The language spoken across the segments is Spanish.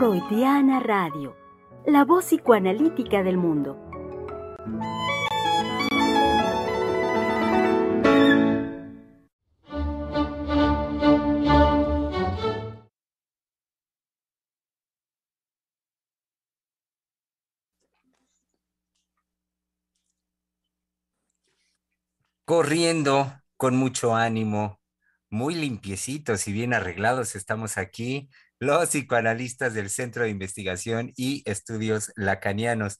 Freudiana Radio, la voz psicoanalítica del mundo. Corriendo con mucho ánimo, muy limpiecitos y bien arreglados, estamos aquí los psicoanalistas del Centro de Investigación y Estudios Lacanianos,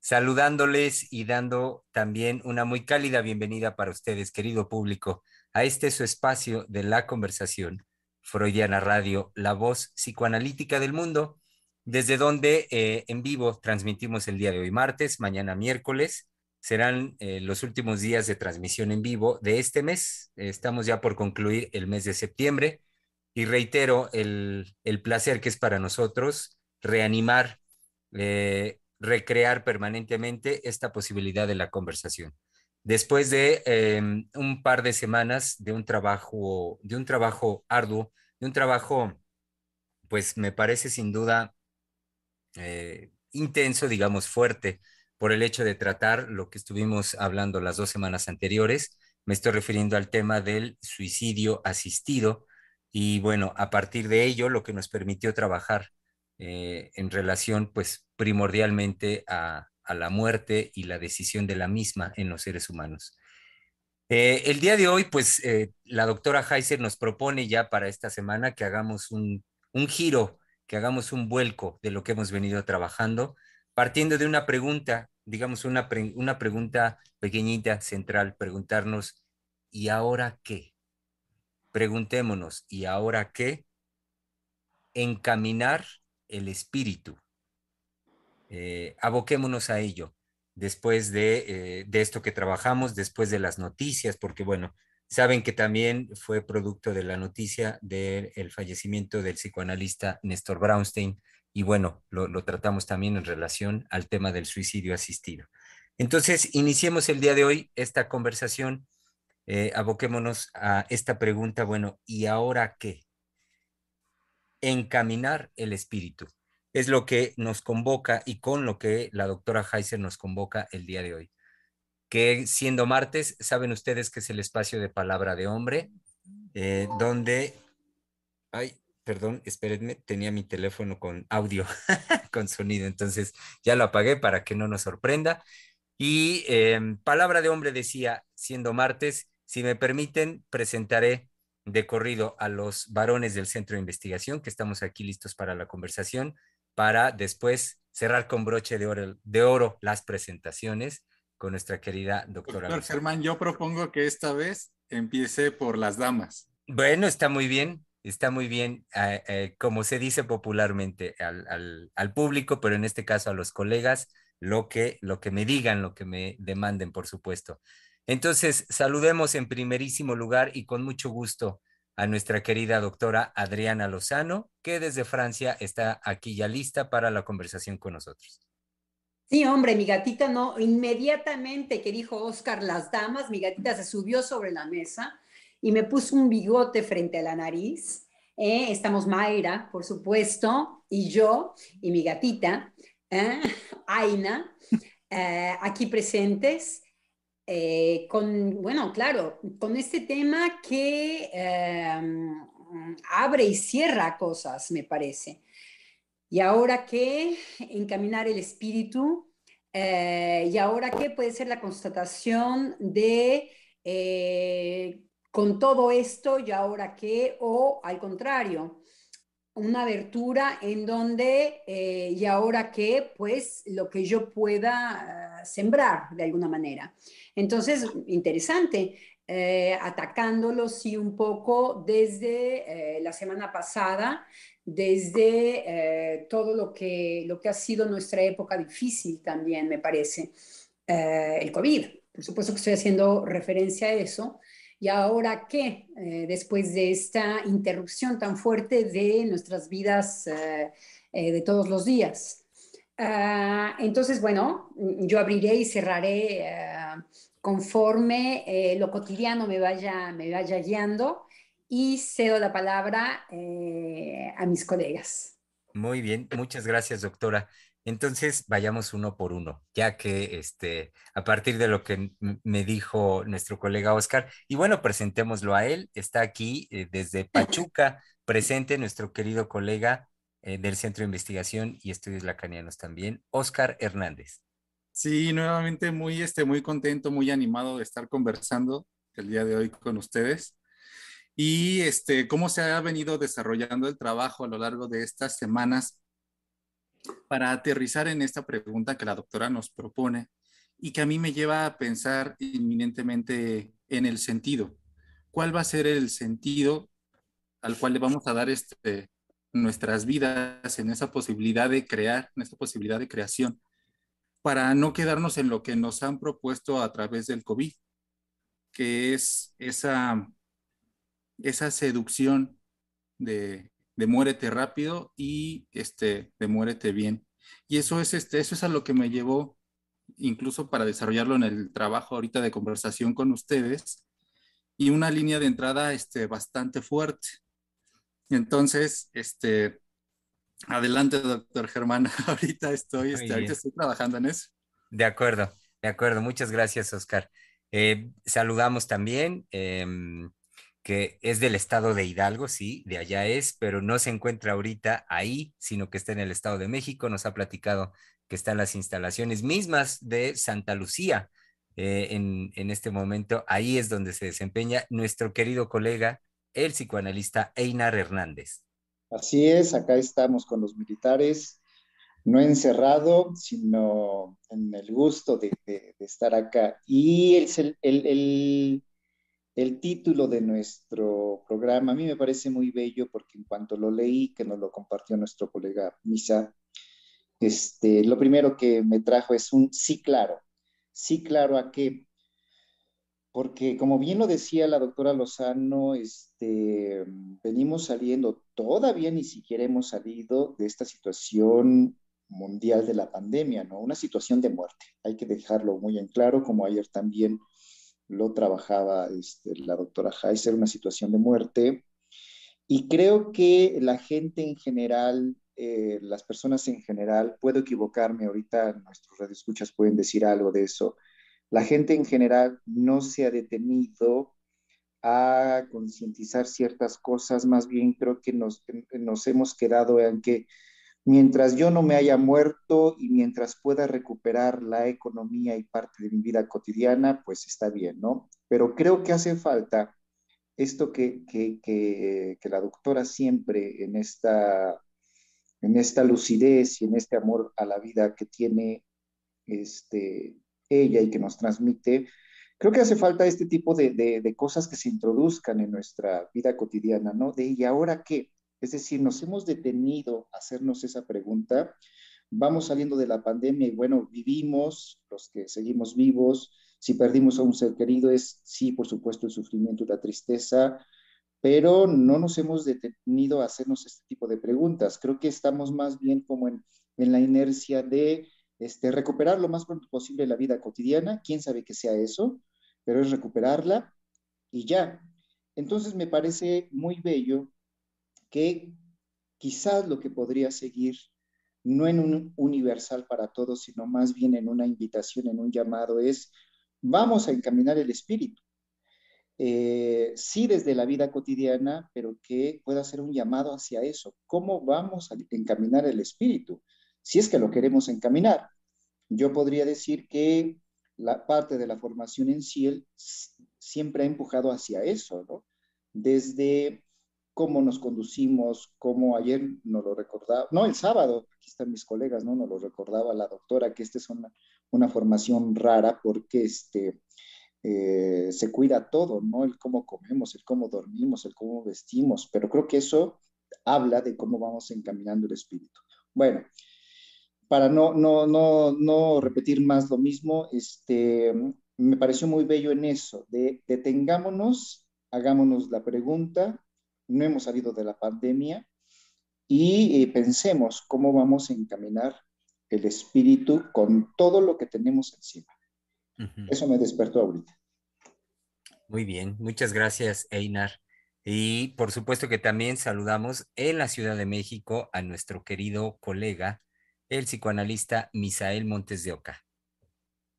saludándoles y dando también una muy cálida bienvenida para ustedes, querido público, a este su espacio de la conversación, Freudiana Radio, la voz psicoanalítica del mundo, desde donde eh, en vivo transmitimos el día de hoy martes, mañana miércoles, serán eh, los últimos días de transmisión en vivo de este mes. Estamos ya por concluir el mes de septiembre y reitero el, placer que es para nosotros reanimar, eh, recrear permanentemente esta posibilidad de la conversación. Después de em, un par de semanas de un trabajo, de un trabajo arduo, de un trabajo, pues me parece sin duda eh, intenso, digamos, fuerte, por el hecho de tratar lo que estuvimos hablando las dos semanas anteriores. Me estoy refiriendo al tema del suicidio asistido, y bueno, a partir de ello, lo que nos permitió trabajar eh, en relación, pues, primordialmente a, la muerte y la decisión de la misma en los seres humanos. Eh, el día de hoy, pues, eh, la doctora Heiser nos propone ya para esta semana que hagamos un, giro, que hagamos un vuelco de lo que hemos venido trabajando, partiendo de una pregunta, digamos, una, una pregunta pequeñita, central, preguntarnos, ¿y ahora qué? Preguntémonos, ¿y ahora qué? Encaminar el espíritu. Eh, aboquémonos a ello después de, eh, de, esto que trabajamos, después de las noticias, porque bueno, saben que también fue producto de la noticia del fallecimiento del psicoanalista Néstor Braunstein y bueno, lo, lo, tratamos también en relación al tema del suicidio asistido. Entonces, iniciemos el día de hoy esta conversación eh, aboquémonos a esta pregunta, bueno, ¿y ahora qué? Encaminar el espíritu. Es lo que nos convoca y con lo que la doctora Heiser nos convoca el día de hoy. Que siendo martes, saben ustedes que es el espacio de palabra de hombre, eh, donde... Ay, perdón, espérenme, tenía mi teléfono con audio, con sonido, entonces ya lo apagué para que no nos sorprenda. Y em, palabra de hombre decía, siendo martes, si me permiten, presentaré de corrido a los varones del centro de investigación que estamos aquí listos para la conversación, para después cerrar con broche de oro, de oro las presentaciones con nuestra querida doctora. Doctor Germán, yo propongo que esta vez empiece por las damas. Bueno, está muy bien, está muy bien, eh, eh, como se dice popularmente al, al, público, pero en este caso a los colegas, lo que, lo que me digan, lo que me demanden, por supuesto. Entonces, saludemos en primerísimo lugar y con mucho gusto a nuestra querida doctora Adriana Lozano, que desde Francia está aquí ya lista para la conversación con nosotros. Sí, hombre, mi gatita no, inmediatamente que dijo Oscar las damas, mi gatita se subió sobre la mesa y me puso un bigote frente a la nariz. ¿eh? estamos Mayra, por supuesto, y yo y mi gatita, ¿eh? Aina, eh, aquí presentes. Eh, con, bueno, claro, con este tema que em, abre y cierra cosas, me parece. Y ahora que encaminar el espíritu, eh, y ahora que puede ser la constatación de eh, con todo esto, y ahora que, o al contrario, una abertura en donde, y ahora que, pues, lo que yo pueda sembrar de alguna manera. Entonces, interesante, eh, atacándolo sí un poco desde eh, la semana pasada, desde eh, todo lo que, lo que ha sido nuestra época difícil también, me parece, el COVID. Por supuesto que estoy haciendo referencia a eso. Y ahora qué, después de esta interrupción tan fuerte de nuestras vidas de todos los días. Ah, entonces, bueno, yo abriré y cerraré conforme eh, lo cotidiano me vaya, me vaya guiando y cedo la palabra eh, a mis colegas. Muy bien, muchas gracias, doctora. Entonces, vayamos uno por uno, ya que este, a partir de lo que me dijo nuestro colega Oscar, y bueno, presentémoslo a él, está aquí eh, desde Pachuca, presente nuestro querido colega eh, del Centro de Investigación y Estudios Lacanianos también, Oscar Hernández. Sí, nuevamente muy, este, muy contento, muy animado de estar conversando el día de hoy con ustedes. Y este, cómo se ha venido desarrollando el trabajo a lo largo de estas semanas para aterrizar en esta pregunta que la doctora nos propone y que a mí me lleva a pensar inminentemente en el sentido. ¿Cuál va a ser el sentido al cual le vamos a dar este, nuestras vidas en esa posibilidad de crear, en esta posibilidad de creación, para no quedarnos en lo que nos han propuesto a través del COVID, que es esa, esa seducción de, de muérete rápido y este, de muérete bien. Y eso es, este, eso es a lo que me llevó incluso para desarrollarlo en el trabajo ahorita de conversación con ustedes y una línea de entrada este, bastante fuerte. Entonces, este, adelante, doctor Germán. ahorita estoy, este, ahorita estoy trabajando en eso. De acuerdo, de acuerdo. Muchas gracias, Oscar. Eh, saludamos también, em, que es del estado de Hidalgo, sí, de allá es, pero no se encuentra ahorita ahí, sino que está en el estado de México. Nos ha platicado que están las instalaciones mismas de Santa Lucía. Eh, en, en este momento, ahí es donde se desempeña nuestro querido colega el psicoanalista Einar Hernández. Así es, acá estamos con los militares, no encerrado, sino en el gusto de, estar acá. Y el, el, el, título de nuestro programa a mí me parece muy bello porque en cuanto lo leí, que nos lo compartió nuestro colega Misa, este, lo primero que me trajo es un sí claro. Sí claro a qué? porque como bien lo decía la doctora Lozano, este, venimos saliendo, todavía ni siquiera hemos salido de esta situación mundial de la pandemia, ¿no? Una situación de muerte, hay que dejarlo muy en claro, como ayer también lo trabajaba este, la doctora Heiser, una situación de muerte. Y creo que la gente en general, eh, las personas en general, puedo equivocarme, ahorita nuestros radioescuchas pueden decir algo de eso, la gente en general no se ha detenido a concientizar ciertas cosas, más bien creo que nos, nos hemos quedado en que mientras yo no me haya muerto y mientras pueda recuperar la economía y parte de mi vida cotidiana, pues está bien, ¿no? Pero creo que hace falta esto que, que, que, la doctora siempre en esta, en esta lucidez y en este amor a la vida que tiene, este, ella y que nos transmite, creo que hace falta este tipo de, cosas que se introduzcan en nuestra vida cotidiana, ¿no? De ¿y ahora qué? Es decir, nos hemos detenido a hacernos esa pregunta, vamos saliendo de la pandemia y bueno, vivimos, los que seguimos vivos, si perdimos a un ser querido es sí, por supuesto, el sufrimiento la tristeza, pero no nos hemos detenido a hacernos este tipo de preguntas. Creo que estamos más bien como en, en la inercia de este, recuperar lo más pronto posible la vida cotidiana, quién sabe que sea eso, pero es recuperarla y ya. Entonces me parece muy bello que quizás lo que podría seguir, no en un universal para todos, sino más bien en una invitación, en un llamado, es vamos a encaminar el espíritu. Eh, sí desde la vida cotidiana, pero que pueda ser un llamado hacia eso. ¿Cómo vamos a encaminar el espíritu? si es que lo queremos encaminar. Yo podría decir que la parte de la formación en sí siempre ha empujado hacia eso, ¿no? Desde cómo nos conducimos, cómo ayer nos lo recordaba, no, el sábado, aquí están mis colegas, ¿no? Nos lo recordaba la doctora, que esta es una, una formación rara porque este, eh, se cuida todo, ¿no? El cómo comemos, el cómo dormimos, el cómo vestimos, pero creo que eso habla de cómo vamos encaminando el espíritu. Bueno, para no, no, no, no repetir más lo mismo, este, me pareció muy bello en eso, de detengámonos, hagámonos la pregunta, no hemos salido de la pandemia y eh, pensemos cómo vamos a encaminar el espíritu con todo lo que tenemos encima. Eso me despertó ahorita. Muy bien, muchas gracias, Einar. Y por supuesto que también saludamos en la Ciudad de México a nuestro querido colega, el psicoanalista Misael Montes de Oca.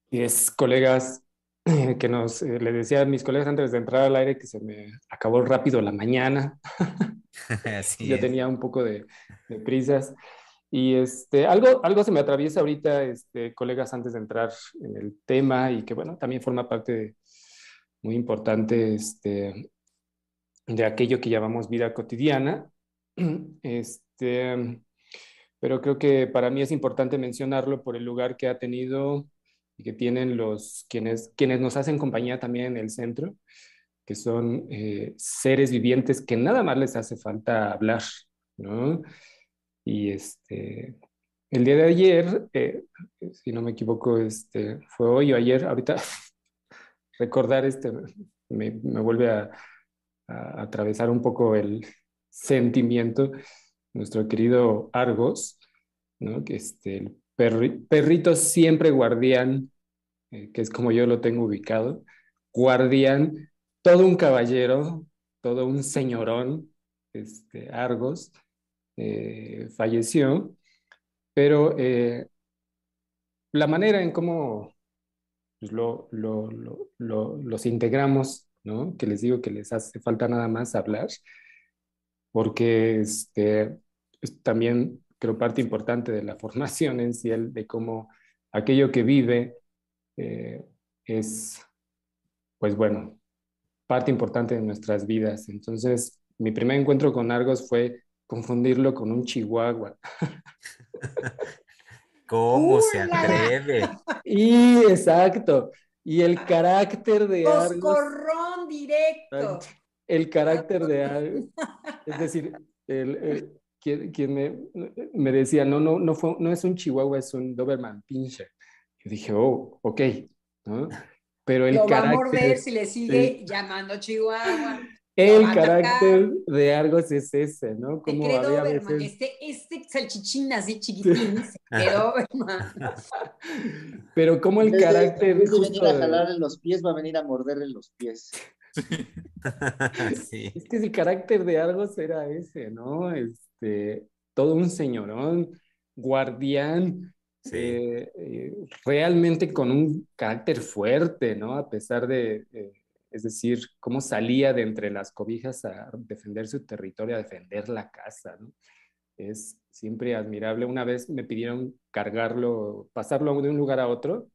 Y es, colegas, que nos, eh, le decía a mis colegas antes de entrar al aire que se me acabó rápido la mañana. Así Yo es. tenía un poco de, de prisas. Y este, algo, algo se me atraviesa ahorita, este, colegas, antes de entrar en el tema y que, bueno, también forma parte de, muy importante este, de aquello que llamamos vida cotidiana. Este, pero creo que para mí es importante mencionarlo por el lugar que ha tenido y que tienen los quienes, quienes nos hacen compañía también en el centro, que son eh, seres vivientes que nada más les hace falta hablar, ¿no? Y este, el día de ayer, eh, si no me equivoco, este, fue hoy o ayer, ahorita recordar este me, me vuelve a, atravesar un poco el sentimiento, nuestro querido Argos, ¿no? Que este, el perri, perrito siempre guardián, eh, que es como yo lo tengo ubicado, guardián, todo un caballero, todo un señorón, este, Argos, eh, falleció, pero eh, la manera en cómo pues, lo, lo, lo, los integramos, ¿no? que les digo que les hace falta nada más hablar, porque este, es también creo parte importante de la formación en sí, de cómo aquello que vive eh, es, pues bueno, parte importante de nuestras vidas. Entonces, mi primer encuentro con Argos fue confundirlo con un chihuahua. ¿Cómo se atreve? Y exacto. Y el carácter de Argos. Coscorrón directo. El carácter de Argos. Es decir, el, el, quien, quien me, me, decía, no, no, no, fue, no es un chihuahua, es un Doberman pinche. Yo dije, oh, ok. ¿no? Pero el Lo carácter. va a morder si le sigue llamando chihuahua. El carácter de Argos es ese, ¿no? Como había Doberman. Veces... Este, este salchichín así chiquitín se quedó Pero como el carácter... En vez de venir a jalarle los pies, va a venir a morderle los pies. sí. Es que el carácter de Argos era ese, ¿no? Este, todo un señorón, guardián, sí. eh, eh, realmente con un carácter fuerte, ¿no? A pesar de... Eh, es decir, cómo salía de entre las cobijas a defender su territorio, a defender la casa, ¿no? Es siempre admirable. Una vez me pidieron cargarlo, pasarlo de un lugar a otro,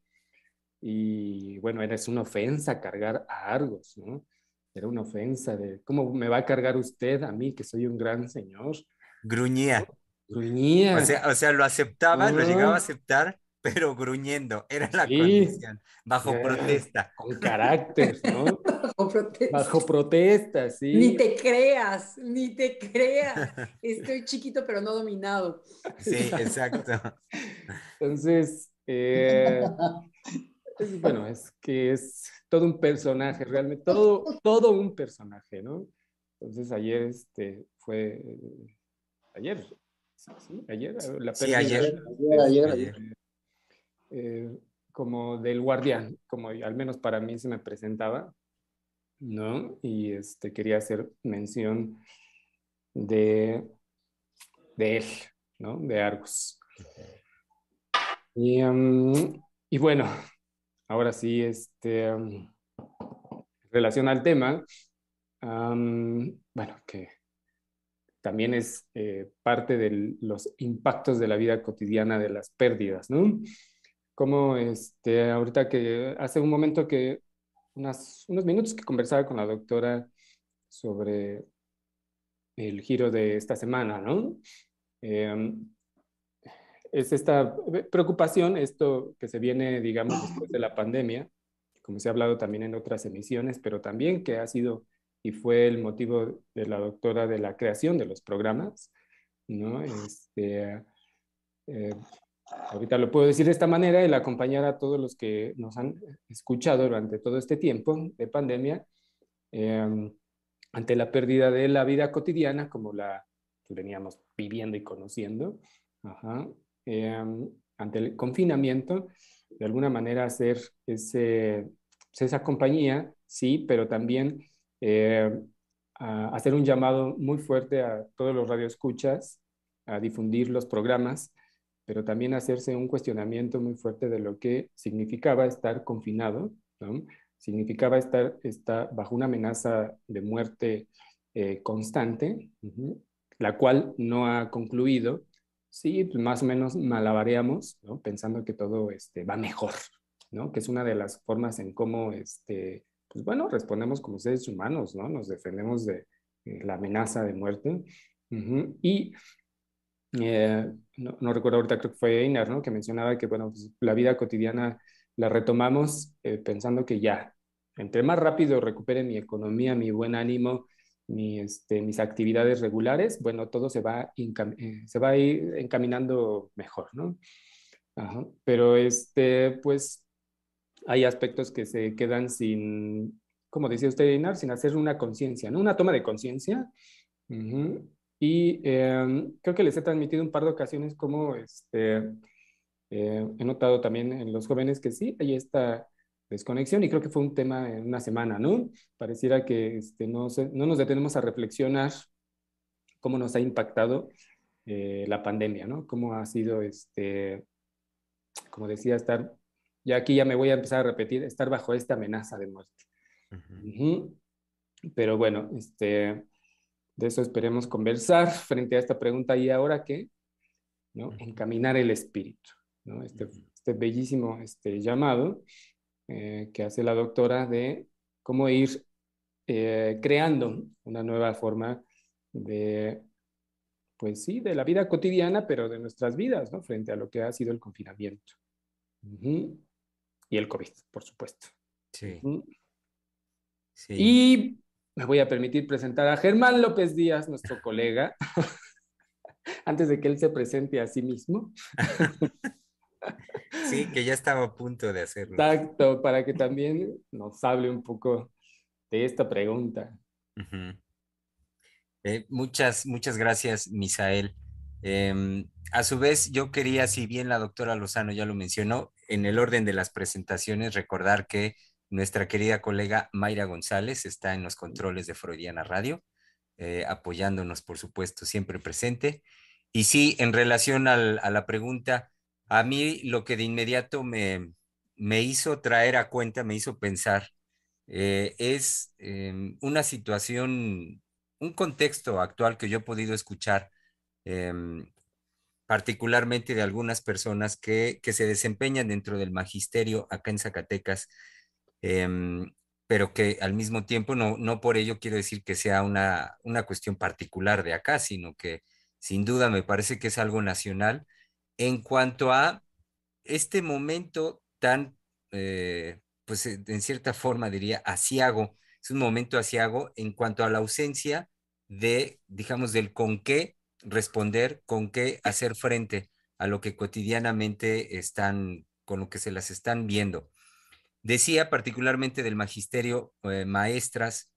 y bueno, era una ofensa cargar a Argos, ¿no? Era una ofensa de, ¿cómo me va a cargar usted a mí, que soy un gran señor? Gruñía. Gruñía. O sea, o sea lo aceptaba, no. lo llegaba a aceptar, pero gruñendo, era la sí. condición, bajo yeah. protesta. Con carácter, ¿no? bajo protesta. Bajo protesta, sí. Ni te creas, ni te creas. Estoy chiquito pero no dominado. Sí, exacto. Entonces, eh, es, bueno, es que es todo un personaje, realmente, todo, todo un personaje, ¿no? Entonces ayer este, fue, ayer, sí, ayer, la sí, ayer, ayer, ayer, ayer. Eh, como del guardián, como al menos para mí se me presentaba, ¿no? Y este, quería hacer mención de, de él, ¿no? De Argos. Y, um, y bueno, ahora sí, este, um, en relación al tema, um, bueno, que también es eh, parte de los impactos de la vida cotidiana de las pérdidas, ¿no? como este, ahorita que hace un momento que, unas, unos minutos que conversaba con la doctora sobre el giro de esta semana, ¿no? Eh, es esta preocupación, esto que se viene, digamos, después de la pandemia, como se ha hablado también en otras emisiones, pero también que ha sido y fue el motivo de la doctora de la creación de los programas, ¿no? Este, eh, ahorita lo puedo decir de esta manera, el acompañar a todos los que nos han escuchado durante todo este tiempo de pandemia, eh, ante la pérdida de la vida cotidiana, como la que veníamos viviendo y conociendo, ajá, eh, ante el confinamiento, de alguna manera hacer ese, esa compañía, sí, pero también eh, hacer un llamado muy fuerte a todos los radioescuchas, a difundir los programas, pero también hacerse un cuestionamiento muy fuerte de lo que significaba estar confinado, significaba estar, estar, bajo una amenaza de muerte eh, constante, la cual no ha concluido. Sí, pues más o menos malabareamos, ¿no? pensando que todo este, va mejor, ¿no? que es una de las formas en cómo este, pues bueno, respondemos como seres humanos, ¿no? Nos defendemos de eh, la amenaza de muerte. Y eh, no, recuerdo ahorita, creo que fue Einar, ¿no? Que mencionaba que, bueno, pues, la vida cotidiana la retomamos eh, pensando que ya, entre más rápido recupere mi economía, mi buen ánimo, este, mis actividades regulares, bueno, todo se va, se va a ir encaminando mejor, ¿no? Pero, este, pues, hay aspectos que se quedan sin, como decía usted, Inar, sin hacer una conciencia, ¿no? Una toma de conciencia. Y em, creo que les he transmitido un par de ocasiones como este, eh, he notado también en los jóvenes que sí, hay esta desconexión y creo que fue un tema en una semana, ¿no? Pareciera que este, no, no nos detenemos a reflexionar cómo nos ha impactado eh, la pandemia, ¿no? Cómo ha sido, este, como decía, estar ya aquí ya me voy a empezar a repetir, estar bajo esta amenaza de muerte. Pero bueno, este, de eso esperemos conversar frente a esta pregunta. ¿Y ahora qué? ¿No? Encaminar el espíritu. ¿no? Este, este bellísimo este, llamado eh, que hace la doctora de cómo ir eh, creando una nueva forma de, pues sí, de la vida cotidiana, pero de nuestras vidas, ¿no? Frente a lo que ha sido el confinamiento y el COVID, por supuesto. Sí. sí. Y me voy a permitir presentar a Germán López Díaz, nuestro colega, antes de que él se presente a sí mismo. Sí, que ya estaba a punto de hacerlo. Exacto, para que también nos hable un poco de esta pregunta. Eh, muchas, muchas gracias, Misael. Em, a su vez, yo quería, si bien la doctora Lozano ya lo mencionó, en el orden de las presentaciones, recordar que nuestra querida colega Mayra González está en los controles de Freudiana Radio, eh, apoyándonos, por supuesto, siempre presente. Y sí, en relación a la pregunta, a mí lo que de inmediato me, hizo traer a cuenta, me hizo pensar, eh, es em, una situación, un contexto actual que yo he podido escuchar em, particularmente de algunas personas que, se desempeñan dentro del magisterio acá en Zacatecas, em, pero que al mismo tiempo no, no por ello quiero decir que sea una, una cuestión particular de acá, sino que sin duda me parece que es algo nacional. En cuanto a este momento tan, eh, pues en cierta forma diría, asiago, es un momento asiago en cuanto a la ausencia de, digamos, del con qué responder, con qué hacer frente a lo que cotidianamente están, con lo que se las están viendo. Decía particularmente del magisterio, eh, maestras,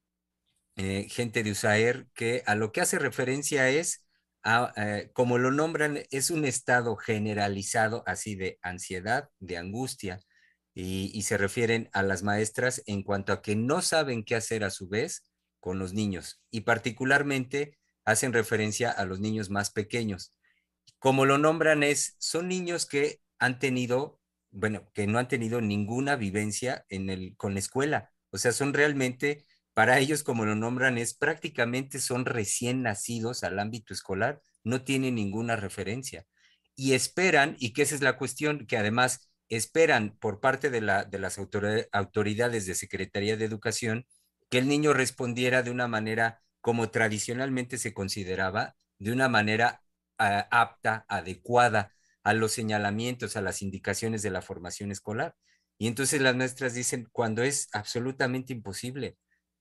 eh, gente de USAER, que a lo que hace referencia es, a, eh, como lo nombran, es un estado generalizado así de ansiedad, de angustia, y, y se refieren a las maestras en cuanto a que no saben qué hacer a su vez con los niños, y particularmente hacen referencia a los niños más pequeños. Como lo nombran es, son niños que han tenido, bueno, que no han tenido ninguna vivencia en el, con la escuela. O sea, son realmente, para ellos, como lo nombran, es prácticamente son recién nacidos al ámbito escolar, no tienen ninguna referencia. Y esperan, y que esa es la cuestión, que además esperan por parte de, la, de las autoridades de Secretaría de Educación que el niño respondiera de una manera como tradicionalmente se consideraba, de una manera ah, apta, adecuada a los señalamientos, a las indicaciones de la formación escolar. Y entonces las maestras dicen cuando es absolutamente imposible.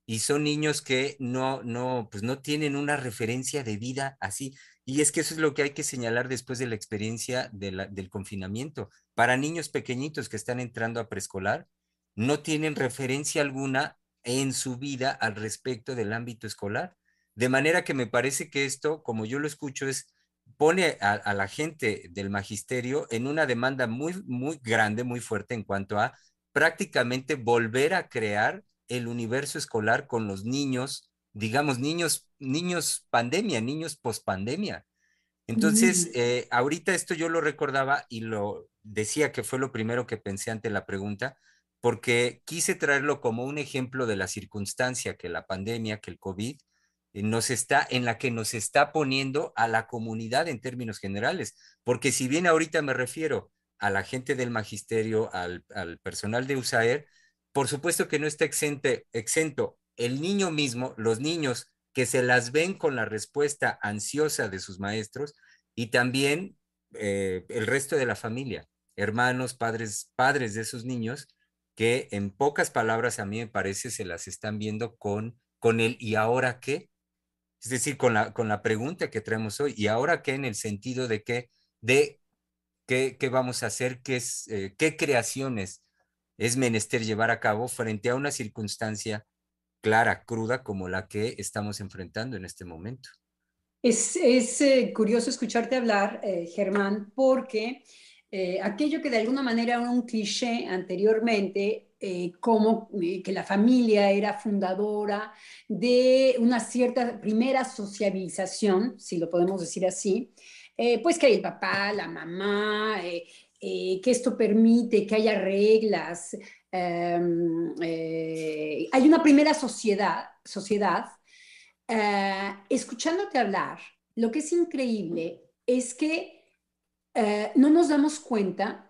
Y son niños que no, no, pues no tienen una referencia de vida así. Y es que eso es lo que hay que señalar después de la experiencia del confinamiento. Para niños pequeñitos que están entrando a preescolar, no tienen referencia alguna en su vida al respecto del ámbito escolar. De manera que me parece que esto, como yo lo escucho, es pone a, la gente del magisterio en una demanda muy, muy grande, muy fuerte en cuanto a prácticamente volver a crear el universo escolar con los niños digamos, niños, niños pandemia, niños pospandemia. Entonces, eh, ahorita esto yo lo recordaba y lo decía que fue lo primero que pensé ante la pregunta, porque quise traerlo como un ejemplo de la circunstancia que la pandemia, que el COVID, eh, nos está, en la que nos está poniendo a la comunidad en términos generales. Porque si bien ahorita me refiero a la gente del magisterio, al, personal de USAER, por supuesto que no está exento el niño mismo, los niños que se las ven con la respuesta ansiosa de sus maestros y también eh, el resto de la familia, hermanos, padres, padres de esos niños, que en pocas palabras a mí me parece se las están viendo con, con el ¿y ahora qué? Es decir, con la, con la pregunta que traemos hoy, ¿y ahora qué? En el sentido de que, de qué, qué vamos a hacer, qué, es, eh, qué creaciones es menester llevar a cabo frente a una circunstancia clara, cruda, como la que estamos enfrentando en este momento. Es, es eh, curioso escucharte hablar, eh, Germán, porque aquello que de alguna manera era un cliché anteriormente, eh, como eh, que la familia era fundadora de una cierta primera sociabilización, si lo podemos decir así, eh, pues que hay el papá, la mamá, que esto permite que haya reglas. Em, hay una primera sociedad, sociedad escuchándote hablar, lo que es increíble es que no nos damos cuenta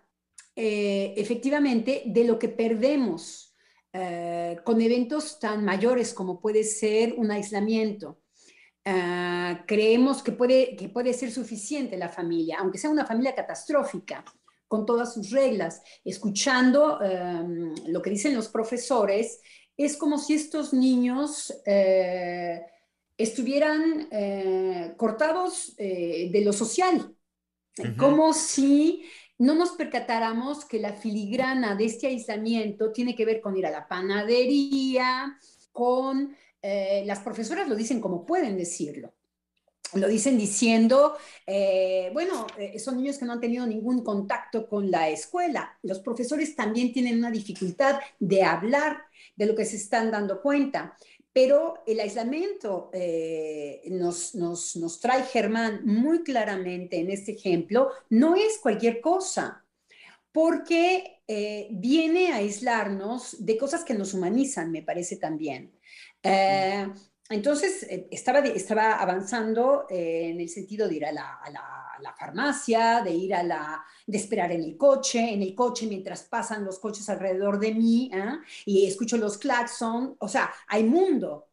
eh, efectivamente de lo que perdemos eh, con eventos tan mayores como puede ser un aislamiento. Creemos que puede, que puede ser suficiente la familia, aunque sea una familia catastrófica, con todas sus reglas. Escuchando lo que dicen los profesores, es como si estos niños eh, estuvieran cortados de lo social, como si no nos percatáramos que la filigrana de este aislamiento tiene que ver con ir a la panadería, con... Eh, las profesoras lo dicen como pueden decirlo. Lo dicen diciendo, eh, bueno, eh, son niños que no han tenido ningún contacto con la escuela. Los profesores también tienen una dificultad de hablar de lo que se están dando cuenta. Pero el aislamiento eh, nos, nos, trae Germán muy claramente en este ejemplo, no es cualquier cosa, porque eh, viene a aislarnos de cosas que nos humanizan, me parece también. Eh, entonces, eh, estaba, estaba avanzando eh, en el sentido de ir a la, farmacia, de ir a la, de esperar en el coche, en el coche mientras pasan los coches alrededor de mí ¿eh? y escucho los claxon, o sea, hay mundo,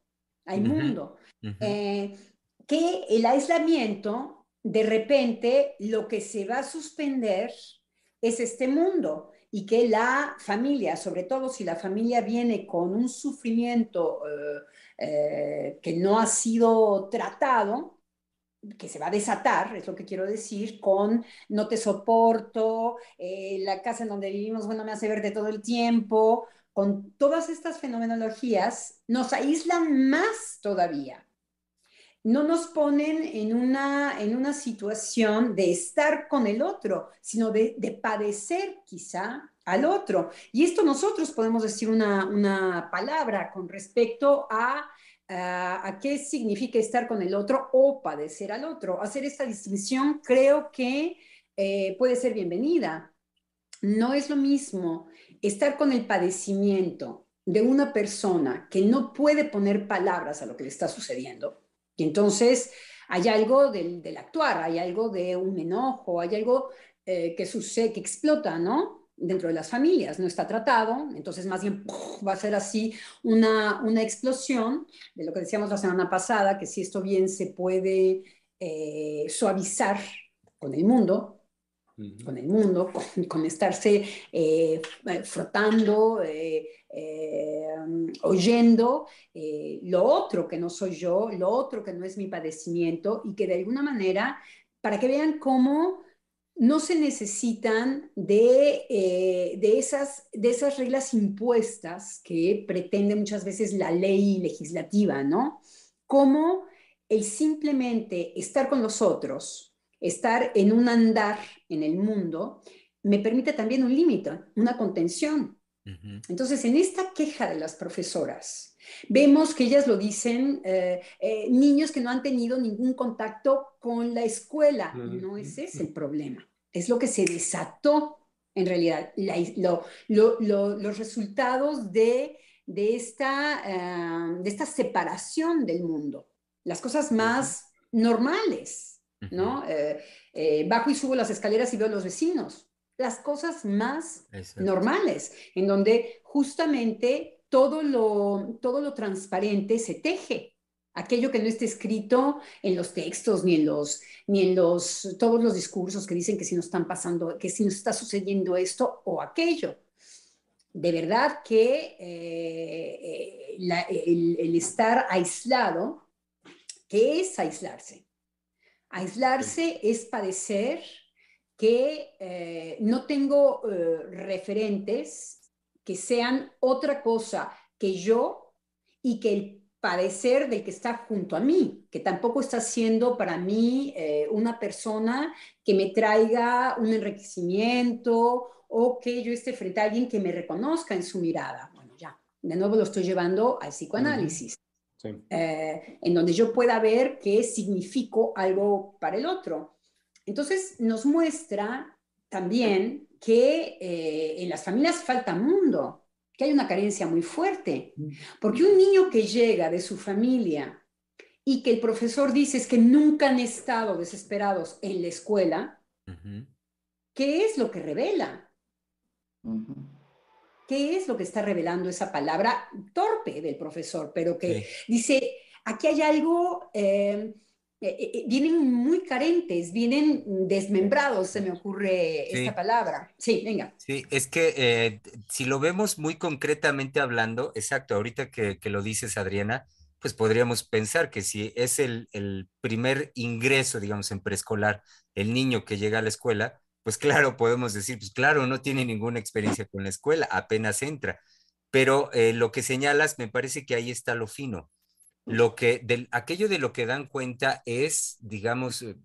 hay mundo. que el aislamiento, de repente, lo que se va a suspender es este mundo y que la familia, sobre todo si la familia viene con un sufrimiento eh, que no ha sido tratado, que se va a desatar, es lo que quiero decir, con no te soporto, eh, la casa en donde vivimos, bueno, me hace verte todo el tiempo, con todas estas fenomenologías, nos aíslan más todavía. No nos ponen en una, en una situación de estar con el otro, sino de, de padecer quizá al otro. Y esto nosotros podemos decir una, palabra con respecto a, a, qué significa estar con el otro o padecer al otro. Hacer esta distinción creo que eh, puede ser bienvenida. No es lo mismo estar con el padecimiento de una persona que no puede poner palabras a lo que le está sucediendo. Y entonces hay algo del, actuar, hay algo de un enojo, hay algo eh, que sucede, que explota, ¿no? Dentro de las familias, no está tratado, entonces más bien va a ser así una, una, explosión de lo que decíamos la semana pasada, que si esto bien se puede eh, suavizar con el mundo, con el mundo, con, estarse eh, frotando, eh, oyendo lo otro que no soy yo, lo otro que no es mi padecimiento y que de alguna manera, para que vean cómo no se necesitan eh, de, esas, de esas reglas impuestas que pretende muchas veces la ley legislativa, ¿no? Como el simplemente estar con los otros, estar en un andar en el mundo, me permite también un límite, una contención. Entonces, en esta queja de las profesoras, Vemos que ellas lo dicen, eh, eh, niños que no han tenido ningún contacto con la escuela. No ese es el problema, es lo que se desató en realidad, los resultados de, de, esta, eh, de esta separación del mundo, las cosas más normales, ¿no? bajo y subo las escaleras y veo a los vecinos, las cosas más normales, en donde justamente todo lo, todo lo transparente se teje. Aquello que no esté escrito en los textos, ni en los, ni en los, todos los discursos que dicen que si nos están pasando, que si nos está sucediendo esto o aquello. De verdad que eh, eh, el, estar aislado, ¿qué es aislarse? Aislarse es padecer que eh, no tengo referentes que sean otra cosa que yo y que el padecer del que está junto a mí, que tampoco está siendo para mí eh, una persona que me traiga un enriquecimiento o que yo esté frente a alguien que me reconozca en su mirada. Bueno, ya, de nuevo lo estoy llevando al psicoanálisis. Eh, en donde yo pueda ver qué significo algo para el otro. Entonces nos muestra también que eh, en las familias falta mundo, que hay una carencia muy fuerte. Mm. Porque un niño que llega de su familia y que el profesor dice es que nunca han estado desesperados en la escuela, ¿qué es lo que revela? ¿Qué es lo que está revelando esa palabra torpe del profesor? Pero que dice, aquí hay algo eh, eh, eh, eh, vienen muy carentes, vienen desmembrados, se me ocurre esta palabra. Sí, venga. Sí, es que si lo vemos muy concretamente hablando, exacto, ahorita que, lo dices, Adriana, pues podríamos pensar que si es el, el, primer ingreso, digamos, en preescolar, el niño que llega a la escuela, pues claro, podemos decir, pues claro, no tiene ninguna experiencia con la escuela, apenas entra. Pero lo que señalas, me parece que ahí está lo fino lo que, de, aquello de lo que dan cuenta es, digamos, eh,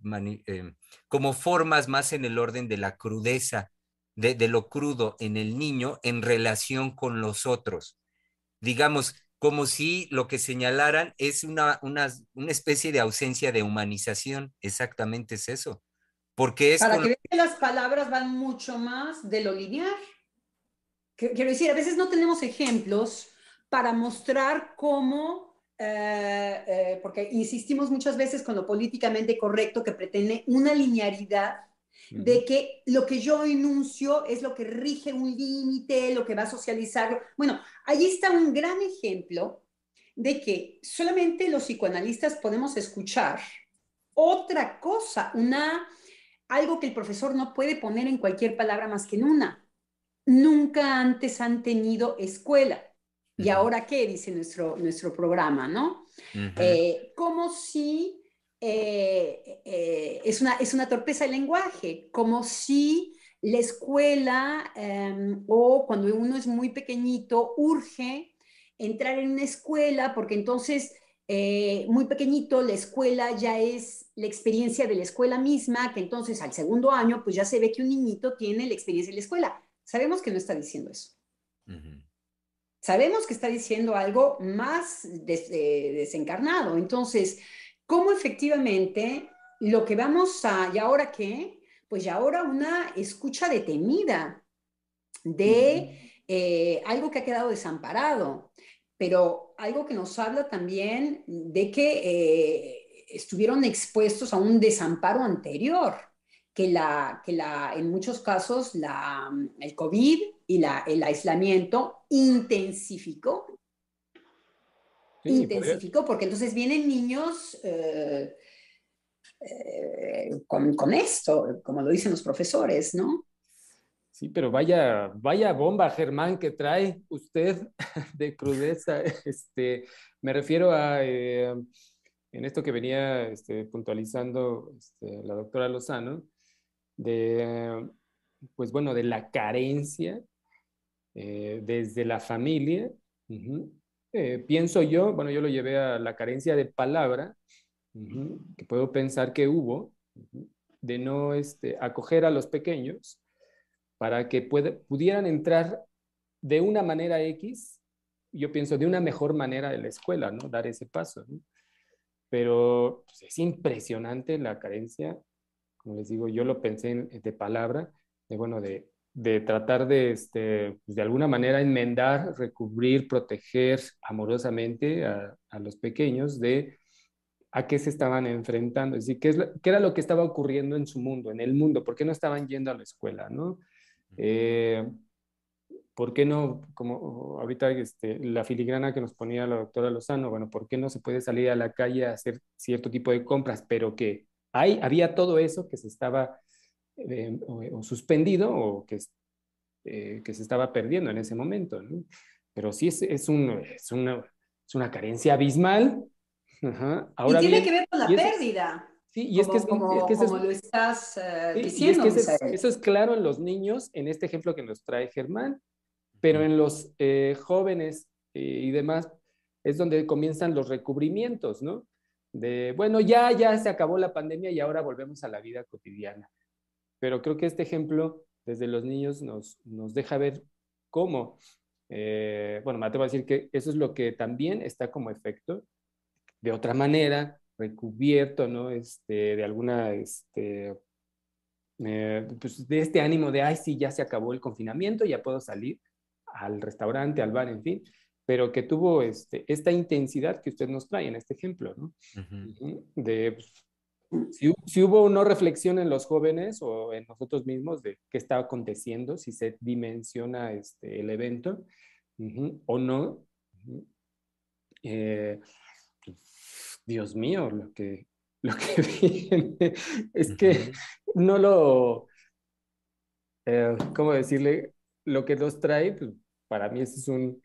eh, como formas más en el orden de la crudeza, de, lo crudo en el niño en relación con los otros. Digamos, como si lo que señalaran es una, una, especie de ausencia de humanización. Exactamente es eso. Porque es Para que que las palabras van mucho más de lo lineal. Quiero decir, a veces no tenemos ejemplos para mostrar cómo eh, eh, porque insistimos muchas veces con lo políticamente correcto que pretende una linearidad de que lo que yo enuncio es lo que rige un límite, lo que va a socializar. Bueno, ahí está un gran ejemplo de que solamente los psicoanalistas podemos escuchar otra cosa, una, algo que el profesor no puede poner en cualquier palabra más que en una. Nunca antes han tenido escuela. ¿Y ahora qué? Dice nuestro, nuestro programa, ¿no? Eh, como si eh, eh, es, una, es una torpeza el lenguaje, como si la escuela em, o cuando uno es muy pequeñito urge entrar en una escuela porque entonces muy pequeñito la escuela ya es la experiencia de la escuela misma, que entonces al segundo año pues ya se ve que un niñito tiene la experiencia de la escuela. Sabemos que no está diciendo eso. Sabemos que está diciendo algo más eh, desencarnado. Entonces, ¿cómo efectivamente lo que vamos a, ¿y ahora qué? Pues ya ahora una escucha detenida de eh, algo que ha quedado desamparado, pero algo que nos habla también de que eh, estuvieron expuestos a un desamparo anterior, que, la, que la, en muchos casos la, el COVID y la, el aislamiento intensificó. intensificó, porque entonces vienen niños eh, eh, con, con, esto, como lo dicen los profesores, ¿no? Sí, pero vaya, vaya bomba, Germán, que trae usted de crudeza. Este, me refiero a, eh, en esto que venía este, puntualizando este, la doctora Lozano, de, pues bueno, de la carencia eh, desde la familia. Eh, pienso yo, bueno, yo lo llevé a la carencia de palabra, que puedo pensar que hubo, de no este, acoger a los pequeños para que pudieran entrar de una manera X yo pienso, de una mejor manera de la escuela, ¿no? Dar ese paso, ¿no? Pero pues, es impresionante la carencia, como les digo, yo lo pensé de palabra, de, bueno, de, de tratar de, este, pues, de alguna manera enmendar, recubrir, proteger amorosamente a, a los pequeños de a qué se estaban enfrentando, es decir, qué, es qué, era lo que estaba ocurriendo en su mundo, en el mundo, por qué no estaban yendo a la escuela, ¿no? Eh, ¿Por qué no, como ahorita este, la filigrana que nos ponía la doctora Lozano, bueno, ¿por qué no se puede salir a la calle a hacer cierto tipo de compras, pero que hay, había todo eso que se estaba eh, o, o, suspendido o que, eh, que se estaba perdiendo en ese momento, ¿no? Pero sí es, es, un, es, una, es una carencia abismal Ajá. Ahora y tiene bien, que ver con la pérdida. Sí, y es que, es, como, es que eso como es, lo estás uh, sí, diciendo. Es que eso, eso, es claro en los niños, en este ejemplo que nos trae Germán, pero en los eh, jóvenes eh, y demás es donde comienzan los recubrimientos, ¿no? De, bueno, ya, ya se acabó la pandemia y ahora volvemos a la vida cotidiana. Pero creo que este ejemplo desde los niños nos, nos deja ver cómo, eh, bueno, me atrevo a decir que eso es lo que también está como efecto de otra manera, recubierto, ¿no? Este, de alguna, este, eh, pues de este ánimo de, ay, sí, ya se acabó el confinamiento, ya puedo salir al restaurante, al bar, en fin, pero que tuvo este, esta intensidad que usted nos trae en este ejemplo, ¿no? Uh -huh. De, pues, si, si, hubo una reflexión en los jóvenes o en nosotros mismos de qué está aconteciendo, si se dimensiona este, el evento uh -huh, o no. Uh -huh. eh, Dios mío, lo que, lo que viene es que no lo, eh, ¿cómo decirle? Lo que nos trae, pues, para mí es un,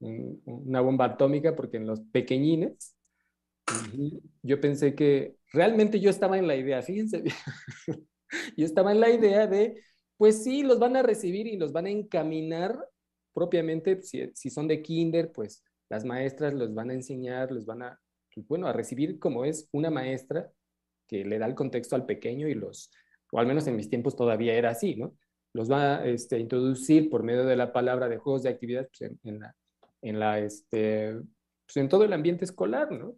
un, una bomba atómica porque en los pequeñines, yo pensé que realmente yo estaba en la idea, fíjense, yo estaba en la idea de, pues sí, los van a recibir y los van a encaminar propiamente, si, si son de kinder, pues las maestras los van a enseñar, los van a bueno, a recibir como es una maestra que le da el contexto al pequeño y los, o al menos en mis tiempos todavía era así, ¿no? Los va este, a introducir por medio de la palabra de juegos de actividad pues, en, la, en, la, este, pues, en todo el ambiente escolar, ¿no?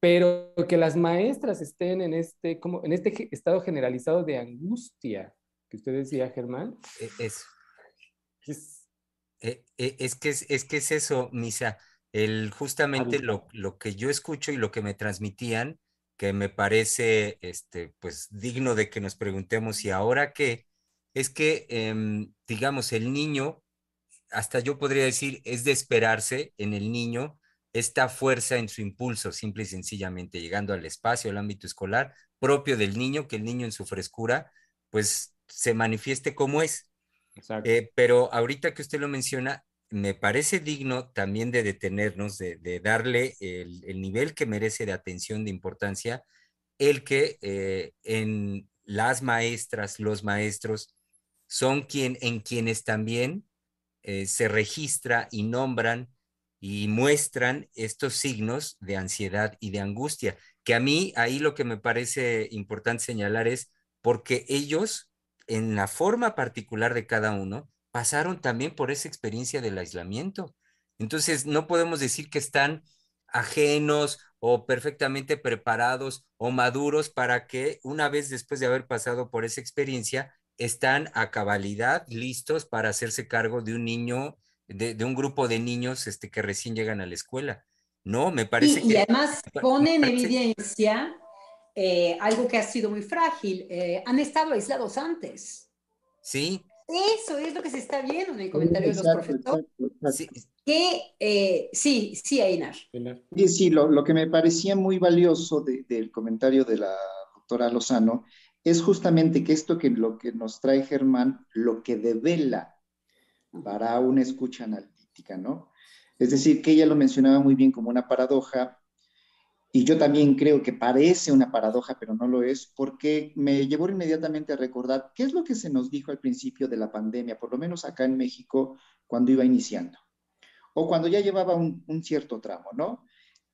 Pero que las maestras estén en este, como, en este estado generalizado de angustia, que usted decía, Germán. Es, es, es, que, es, es que es eso, Misa el, justamente lo, lo, que yo escucho y lo que me transmitían, que me parece este, pues, digno de que nos preguntemos, ¿y ahora qué? Es que, eh, digamos, el niño, hasta yo podría decir, es de esperarse en el niño esta fuerza en su impulso, simple y sencillamente llegando al espacio, al ámbito escolar, propio del niño, que el niño en su frescura, pues se manifieste como es. Eh, pero ahorita que usted lo menciona, me parece digno también de detenernos, de, de darle el, el, nivel que merece de atención, de importancia, el que eh, en las maestras, los maestros, son quien, en quienes también eh, se registra y nombran y muestran estos signos de ansiedad y de angustia, que a mí ahí lo que me parece importante señalar es porque ellos, en la forma particular de cada uno, pasaron también por esa experiencia del aislamiento. Entonces, no podemos decir que están ajenos o perfectamente preparados o maduros para que una vez después de haber pasado por esa experiencia, están a cabalidad listos para hacerse cargo de un niño, de, de un grupo de niños este, que recién llegan a la escuela. No, me parece y, que... Y además pone en evidencia eh, algo que ha sido muy frágil. Eh, han estado aislados antes. Sí, eso es lo que se está viendo en el comentario exacto, de los profesores. Exacto, exacto. Que, eh, sí, sí, Einar. Sí, sí lo, lo, que me parecía muy valioso de, del comentario de la doctora Lozano es justamente que esto que lo que nos trae Germán, lo que devela para una escucha analítica, ¿no? Es decir, que ella lo mencionaba muy bien como una paradoja, y yo también creo que parece una paradoja, pero no lo es, porque me llevó inmediatamente a recordar qué es lo que se nos dijo al principio de la pandemia, por lo menos acá en México, cuando iba iniciando, o cuando ya llevaba un, un cierto tramo, ¿no?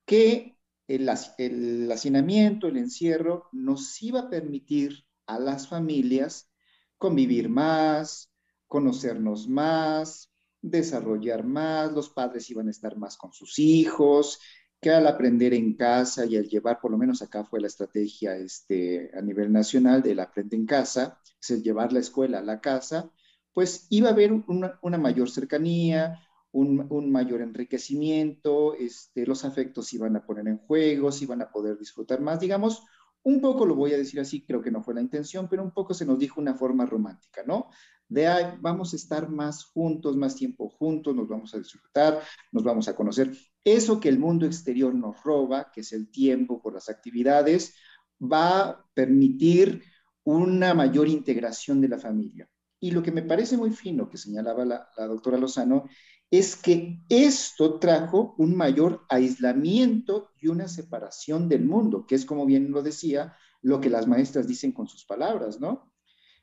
Que el, el hacinamiento, el encierro, nos iba a permitir a las familias convivir más, conocernos más, desarrollar más, los padres iban a estar más con sus hijos, que al aprender en casa y al llevar, por lo menos acá fue la estrategia este, a nivel nacional del aprende en casa, es el llevar la escuela a la casa, pues iba a haber una, una mayor cercanía, un, mayor enriquecimiento, este, los afectos iban a poner en juego, se iban a poder disfrutar más, digamos, un poco lo voy a decir así, creo que no fue la intención, pero un poco se nos dijo una forma romántica, ¿no? De ahí vamos a estar más juntos, más tiempo juntos, nos vamos a disfrutar, nos vamos a conocer. Eso que el mundo exterior nos roba, que es el tiempo por las actividades, va a permitir una mayor integración de la familia. Y lo que me parece muy fino que señalaba la, la doctora Lozano es que esto trajo un mayor aislamiento y una separación del mundo, que es como bien lo decía, lo que las maestras dicen con sus palabras, ¿no?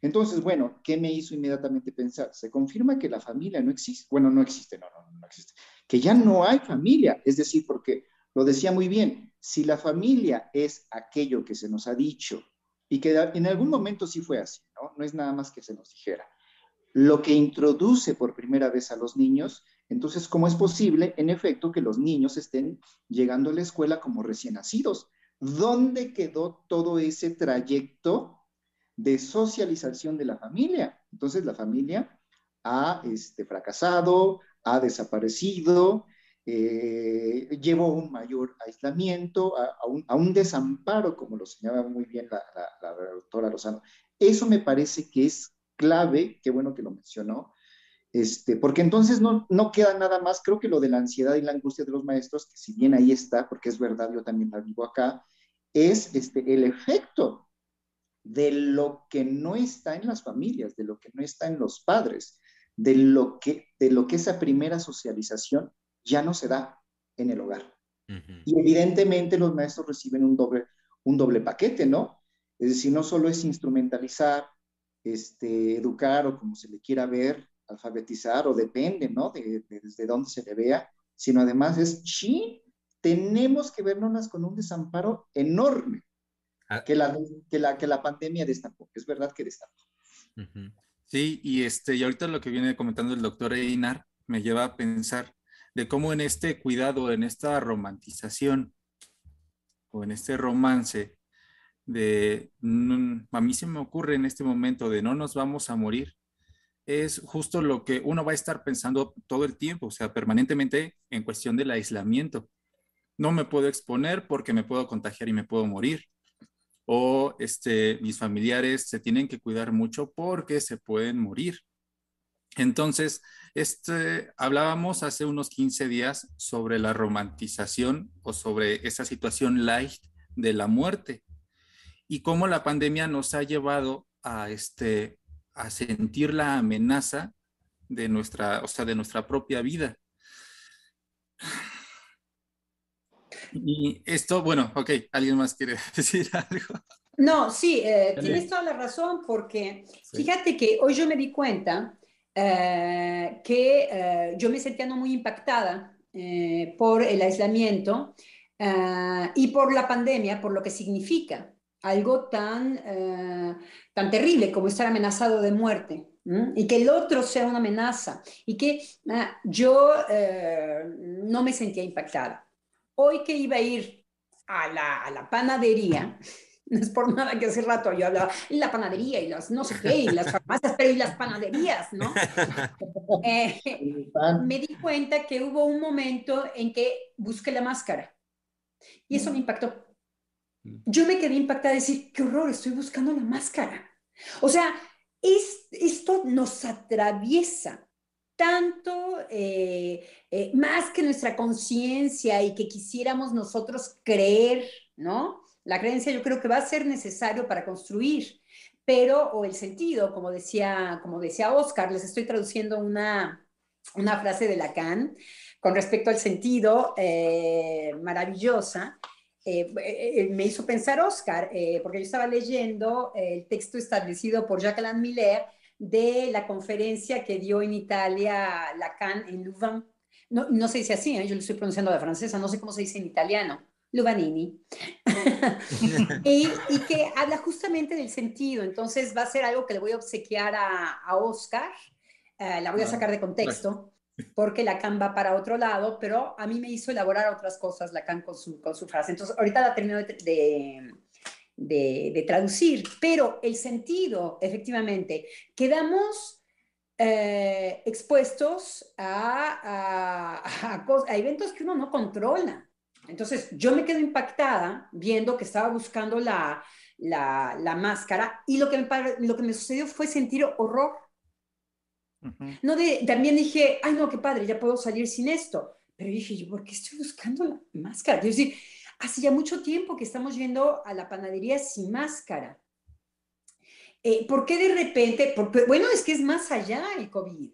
Entonces, bueno, ¿qué me hizo inmediatamente pensar? Se confirma que la familia no existe. Bueno, no existe, no, no, no existe. Que ya no hay familia. Es decir, porque lo decía muy bien, si la familia es aquello que se nos ha dicho y que en algún momento sí fue así, ¿no? No es nada más que se nos dijera. Lo que introduce por primera vez a los niños entonces, ¿cómo es posible, en efecto, que los niños estén llegando a la escuela como recién nacidos? ¿Dónde quedó todo ese trayecto de socialización de la familia? Entonces, la familia ha este, fracasado, ha desaparecido, eh, llevó un mayor aislamiento, a, a, un, a, desamparo, como lo señalaba muy bien la, la, la doctora Lozano. Eso me parece que es clave, qué bueno que lo mencionó, este, porque entonces no, no queda nada más, creo que lo de la ansiedad y la angustia de los maestros, que si bien ahí está, porque es verdad, yo también la vivo acá, es este, el efecto de lo que no está en las familias, de lo que no está en los padres, de lo que, de lo que esa primera socialización ya no se da en el hogar. Uh -huh. Y evidentemente los maestros reciben un doble, un doble paquete, ¿no? Es decir, no solo es instrumentalizar, este, educar o como se le quiera ver, alfabetizar o depende, ¿no? De, de, desde dónde se le vea, sino además es, sí, tenemos que vernos con un desamparo enorme ah. que, la, que, la, que la pandemia destapó, es verdad que destapó. Uh -huh. Sí, y, este, y ahorita lo que viene comentando el doctor Einar me lleva a pensar de cómo en este cuidado, en esta romantización o en este romance de, mm, a mí se me ocurre en este momento de no nos vamos a morir, es justo lo que uno va a estar pensando todo el tiempo, o sea, permanentemente en cuestión del aislamiento. No me puedo exponer porque me puedo contagiar y me puedo morir. O este, mis familiares se tienen que cuidar mucho porque se pueden morir. Entonces, este, hablábamos hace unos 15 días sobre la romantización o sobre esa situación light de la muerte y cómo la pandemia nos ha llevado a, este, a sentir la amenaza de nuestra, o sea, de nuestra propia vida. Y esto, bueno, ok, ¿alguien más quiere decir algo? No, sí, eh, tienes toda la razón porque sí. fíjate que hoy yo me di cuenta eh, que eh, yo me sentía muy impactada por el aislamiento y por la pandemia, por lo que significa algo tan, eh, tan terrible como estar amenazado de muerte. ¿m? Y que el otro sea una amenaza. Y que ah, yo eh, no me sentía impactada. Hoy que iba a ir a la, a la, panadería, no es por nada que hace rato yo hablaba, y la panadería y las no sé qué, y las farmacias, pero y las panaderías, ¿no? eh, me di cuenta que hubo un momento en que busqué la máscara. Y eso me impactó yo me quedé impactada de decir, qué horror, estoy buscando la máscara. O sea, es, esto nos atraviesa tanto eh, eh, más que nuestra conciencia y que quisiéramos nosotros creer, ¿no? La creencia yo creo que va a ser necesario para construir, pero, o el sentido, como decía, como decía Oscar, les estoy traduciendo una, una frase de Lacan con respecto al sentido eh, maravillosa, eh, eh, me hizo pensar Oscar, eh, porque yo estaba leyendo el texto establecido por Jacques-Alain Miller de la conferencia que dio en Italia Lacan en Louvain. No, no se dice así, yo lo estoy pronunciando de francesa, no sé cómo se dice en italiano. Luvanini. y, y, que habla justamente del sentido. Entonces va a ser algo que le voy a obsequiar a, a Oscar. la voy a sacar de contexto. Porque Lacan va para otro lado, pero a mí me hizo elaborar otras cosas Lacan con su, con su frase. Entonces, ahorita la termino de, de, traducir, pero el sentido, efectivamente, quedamos eh, expuestos a, a, eventos que uno no controla. Entonces, yo me quedo impactada viendo que estaba buscando la, la, la máscara y lo que, me, lo que me sucedió fue sentir horror. No de, también dije, ay no, qué padre, ya puedo salir sin esto. Pero dije, yo, ¿por qué estoy buscando la máscara? Decir, hace ya mucho tiempo que estamos yendo a la panadería sin máscara. Eh, ¿Por qué de repente? Porque, bueno, es que es más allá el COVID.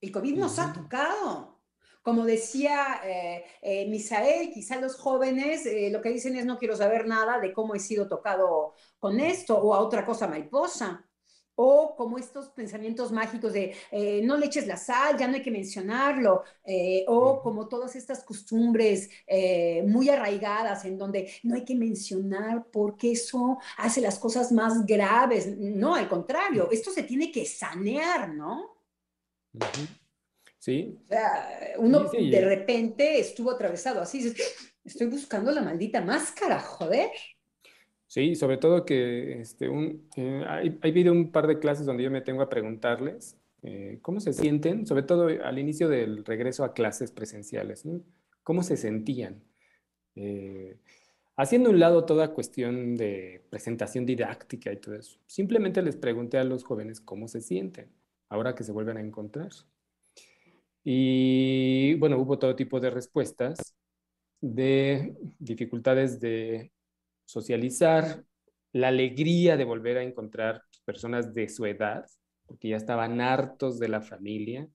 El COVID nos ha tocado. Como decía eh, eh, Misael, quizá los jóvenes lo que dicen es no quiero saber nada de cómo he sido tocado con esto o a otra cosa mariposa o como estos pensamientos mágicos de eh, no le eches la sal, ya no hay que mencionarlo, eh, o como todas estas costumbres eh, muy arraigadas en donde no hay que mencionar porque eso hace las cosas más graves. No, al contrario, esto se tiene que sanear, ¿no? Sí. O sea, uno de repente estuvo atravesado así, estoy buscando la maldita máscara, joder. Sí, sobre todo que este, un, eh, hay, habido un par de clases donde yo me tengo a preguntarles eh, cómo se sienten, sobre todo al inicio del regreso a clases presenciales, cómo se sentían. Eh, haciendo un lado toda cuestión de presentación didáctica y todo eso, simplemente les pregunté a los jóvenes cómo se sienten ahora que se vuelven a encontrar. Y bueno, hubo todo tipo de respuestas de dificultades de socializar, la alegría de volver a encontrar personas de su edad, porque ya estaban hartos de la familia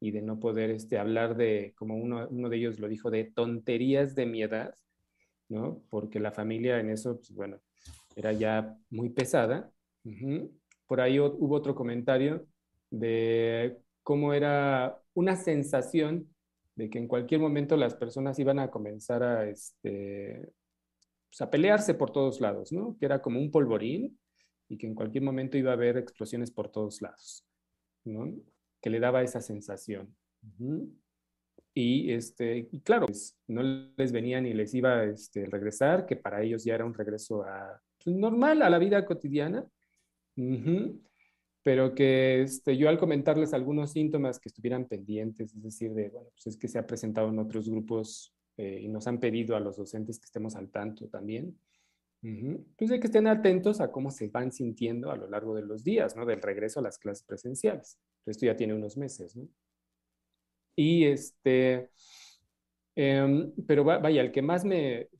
y de no poder este, hablar de, como uno, uno de ellos lo dijo, de tonterías de mi edad, ¿no? Porque la familia en eso, pues bueno, era ya muy pesada. Por ahí hubo otro comentario de cómo era una sensación de que en cualquier momento las personas iban a comenzar a, este, pues, a pelearse por todos lados, ¿no? Que era como un polvorín y que en cualquier momento iba a haber explosiones por todos lados, ¿no? Que le daba esa sensación. Y, este, y claro, pues, no les venía ni les iba a este, regresar, que para ellos ya era un regreso a, pues, normal, a la vida cotidiana. Pero que este, yo al comentarles algunos síntomas que estuvieran pendientes, es decir, de, bueno, pues es que se ha presentado en otros grupos eh, y nos han pedido a los docentes que estemos al tanto también. Pues hay que estén atentos a cómo se van sintiendo a lo largo de los días, ¿no? Del regreso a las clases presenciales. Esto ya tiene unos meses, ¿no? Y este, em, pero vaya, el que más me, eh,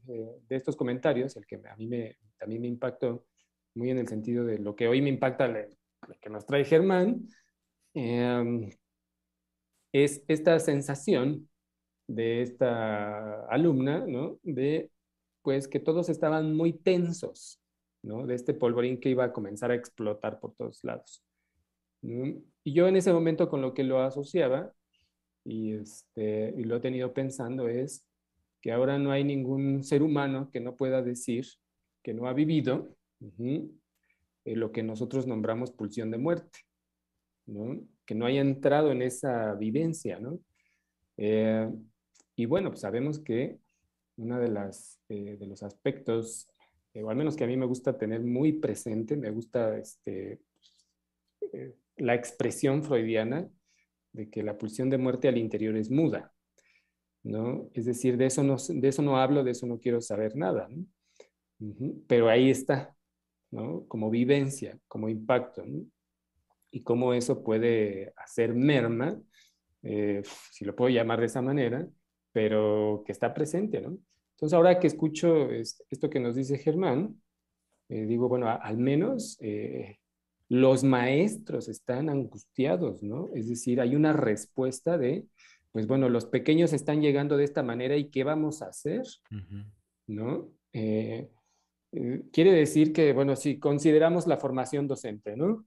de estos comentarios, el que a mí me, también me impactó, muy en el sentido de lo que hoy me impacta, lo que nos trae Germán, em, es esta sensación de esta alumna, ¿no? De, pues, que todos estaban muy tensos, ¿no? De este polvorín que iba a comenzar a explotar por todos lados. Y yo en ese momento con lo que lo asociaba, y, este, y lo he tenido pensando, es que ahora no hay ningún ser humano que no pueda decir que no ha vivido eh, lo que nosotros nombramos pulsión de muerte, ¿no? que no haya entrado en esa vivencia. ¿no? Eh, y bueno, pues sabemos que uno de, eh, de los aspectos, eh, o al menos que a mí me gusta tener muy presente, me gusta este, eh, la expresión freudiana de que la pulsión de muerte al interior es muda, ¿no? Es decir, de eso no, de eso no hablo, de eso no quiero saber nada. Pero ahí está, ¿no? Como vivencia, como impacto. Y cómo eso puede hacer merma, si lo puedo llamar de esa manera, pero que está presente, ¿no? Entonces, ahora que escucho esto que nos dice Germán, eh, digo, bueno, al menos eh, los maestros están angustiados, ¿no? Es decir, hay una respuesta de, pues bueno, los pequeños están llegando de esta manera y ¿qué vamos a hacer? ¿No? Eh, quiere decir que, bueno, si consideramos la formación docente, ¿no?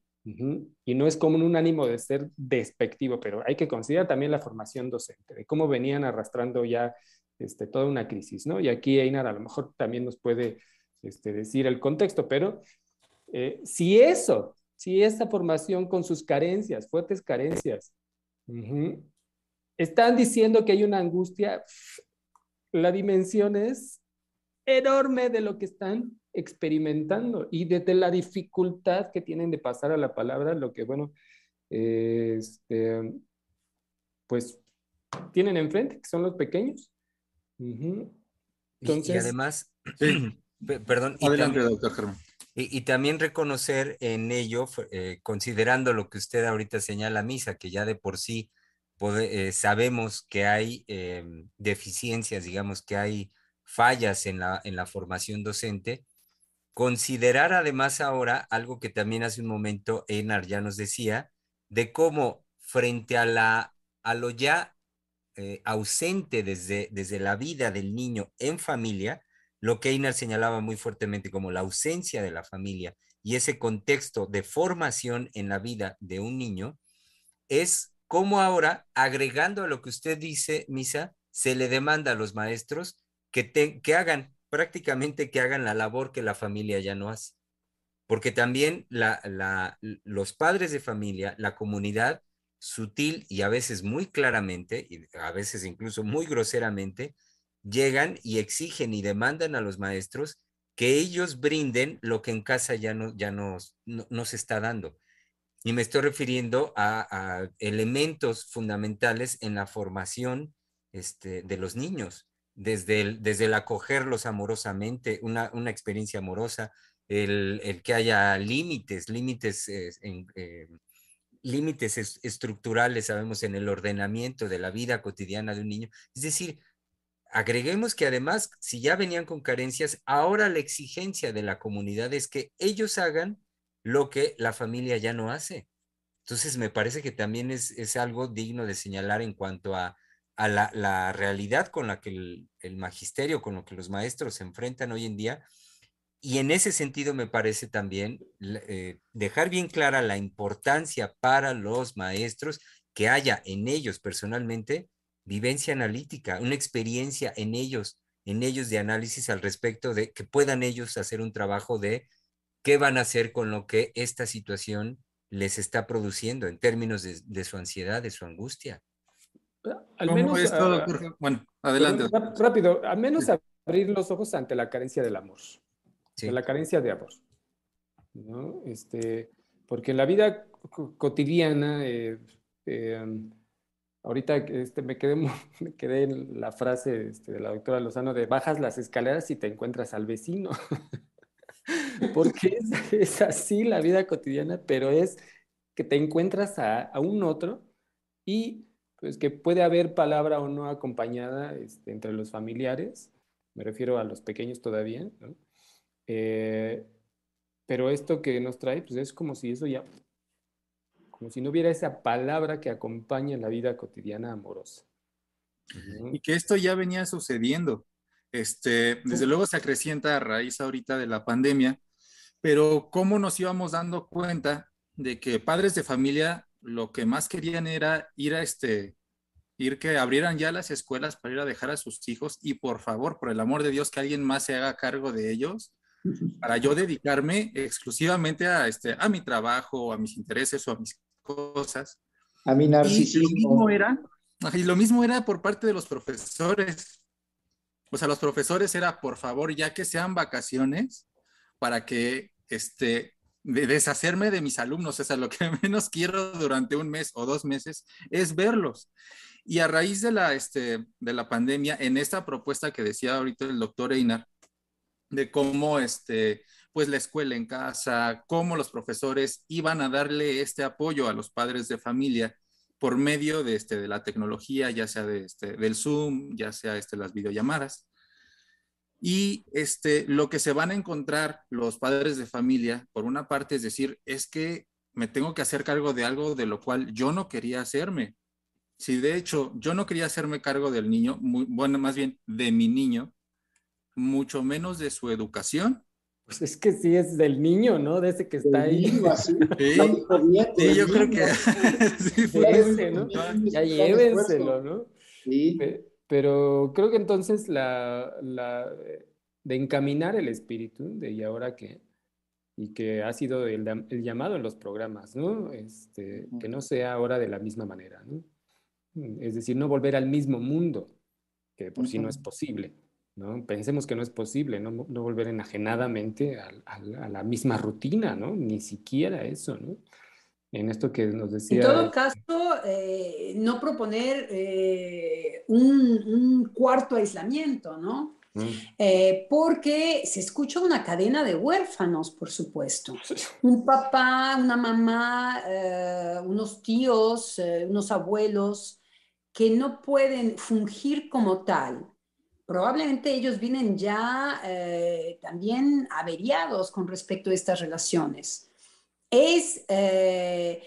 Y no es como un ánimo de ser despectivo, pero hay que considerar también la formación docente, de cómo venían arrastrando ya este, toda una crisis, ¿no? Y aquí Einar a lo mejor también nos puede este, decir el contexto, pero eh, si eso, si esa formación con sus carencias, fuertes carencias, están diciendo que hay una angustia, la dimensión es enorme de lo que están experimentando y desde la dificultad que tienen de pasar a la palabra, lo que, bueno, este, pues tienen enfrente, que son los pequeños. Entonces, y, además, perdón. Adelante, doctor Germán. Y, también reconocer en ello, eh, considerando lo que usted ahorita señala, Misa, que ya de por sí eh, sabemos que hay em, deficiencias, digamos que hay fallas en la, en la formación docente, considerar además ahora algo que también hace un momento Enar ya nos decía, de cómo frente a, la, a lo ya eh, ausente desde, desde la vida del niño en familia, lo que Einar señalaba muy fuertemente como la ausencia de la familia y ese contexto de formación en la vida de un niño, es como ahora, agregando a lo que usted dice, Misa, se le demanda a los maestros que, que hagan, prácticamente que hagan la labor que la familia ya no hace. Porque también los padres de familia, la comunidad, sutil y a veces muy claramente, y a veces incluso muy groseramente, llegan y exigen y demandan a los maestros que ellos brinden lo que en casa ya no, ya no, no, se está dando. Y me estoy refiriendo a, elementos fundamentales en la formación este, de los niños, desde el, desde el acogerlos amorosamente, una, una experiencia amorosa, el, el, que haya límites, límites eh, eh, límites estructurales, sabemos, en el ordenamiento de la vida cotidiana de un niño. Es decir, agreguemos que además, si ya venían con carencias, ahora la exigencia de la comunidad es que ellos hagan lo que la familia ya no hace. Entonces, me parece que también es, algo digno de señalar en cuanto a, la, realidad con la que el, el, magisterio, con lo que los maestros se enfrentan hoy en día, y en ese sentido me parece también eh, dejar bien clara la importancia para los maestros que haya en ellos personalmente vivencia analítica, una experiencia en ellos, en ellos de análisis al respecto de que puedan ellos hacer un trabajo de qué van a hacer con lo que esta situación les está produciendo en términos de, su ansiedad, de su angustia. Al menos, bueno, adelante. Rápido, al menos abrir los ojos ante la carencia del amor la carencia de amor. ¿no? Este, porque en la vida cotidiana, eh, eh, ahorita este, me, quedé, me quedé en la frase este, de la doctora Lozano de bajas las escaleras y te encuentras al vecino. porque es, así la vida cotidiana, pero es que te encuentras a, a, un otro y pues que puede haber palabra o no acompañada este, entre los familiares, me refiero a los pequeños todavía, ¿no? Eh, pero esto que nos trae, pues es como si eso ya, como si no hubiera esa palabra que acompaña la vida cotidiana amorosa. Y que esto ya venía sucediendo. Este, desde luego se acrecienta a raíz ahorita de la pandemia, pero cómo nos íbamos dando cuenta de que padres de familia lo que más querían era ir a este, ir que abrieran ya las escuelas para ir a dejar a sus hijos y por favor, por el amor de Dios, que alguien más se haga cargo de ellos para yo dedicarme exclusivamente a, este, a mi trabajo, a mis intereses o a mis cosas. A mi narcisismo. Y lo mismo era, y lo mismo era por parte de los profesores. O sea, los profesores era, por favor, ya que sean vacaciones, para que este, deshacerme de mis alumnos. O sea, lo que menos quiero durante un mes o dos meses es verlos. Y a raíz de la, este, de la pandemia, en esta propuesta que decía ahorita el doctor Einar, de cómo este, pues la escuela en casa, cómo los profesores iban a darle este apoyo a los padres de familia por medio de, este, de la tecnología, ya sea de, este, del Zoom, ya sea este, las videollamadas. Y este, lo que se van a encontrar los padres de familia, por una parte, es decir, es que me tengo que hacer cargo de algo de lo cual yo no quería hacerme. Si de hecho yo no quería hacerme cargo del niño, muy, bueno, más bien de mi niño, mucho menos de su educación. Pues es que sí es del niño, ¿no? De ese que está ahí. Sí, yo creo que sí fue ¿no? Ya llévenselo, ¿no? Sí. Pero creo que entonces la, la, de encaminar el espíritu de y ahora qué, y que ha sido el, el, llamado en los programas, ¿no? Este, que no sea ahora de la misma manera, ¿no? Es decir, no volver al mismo mundo, que por sí no es posible. ¿no? Pensemos que no es posible, no, no volver enajenadamente a, a, a, la misma rutina, ¿no? Ni siquiera eso, ¿no? En esto que nos decía... En todo caso, eh, no proponer eh, un, un, cuarto aislamiento, ¿no? Mm. Eh, porque se escucha una cadena de huérfanos, por supuesto. Un papá, una mamá, unos tíos, unos abuelos que no pueden fungir como tal probablemente ellos vienen ya también averiados con respecto a estas relaciones. Es eh,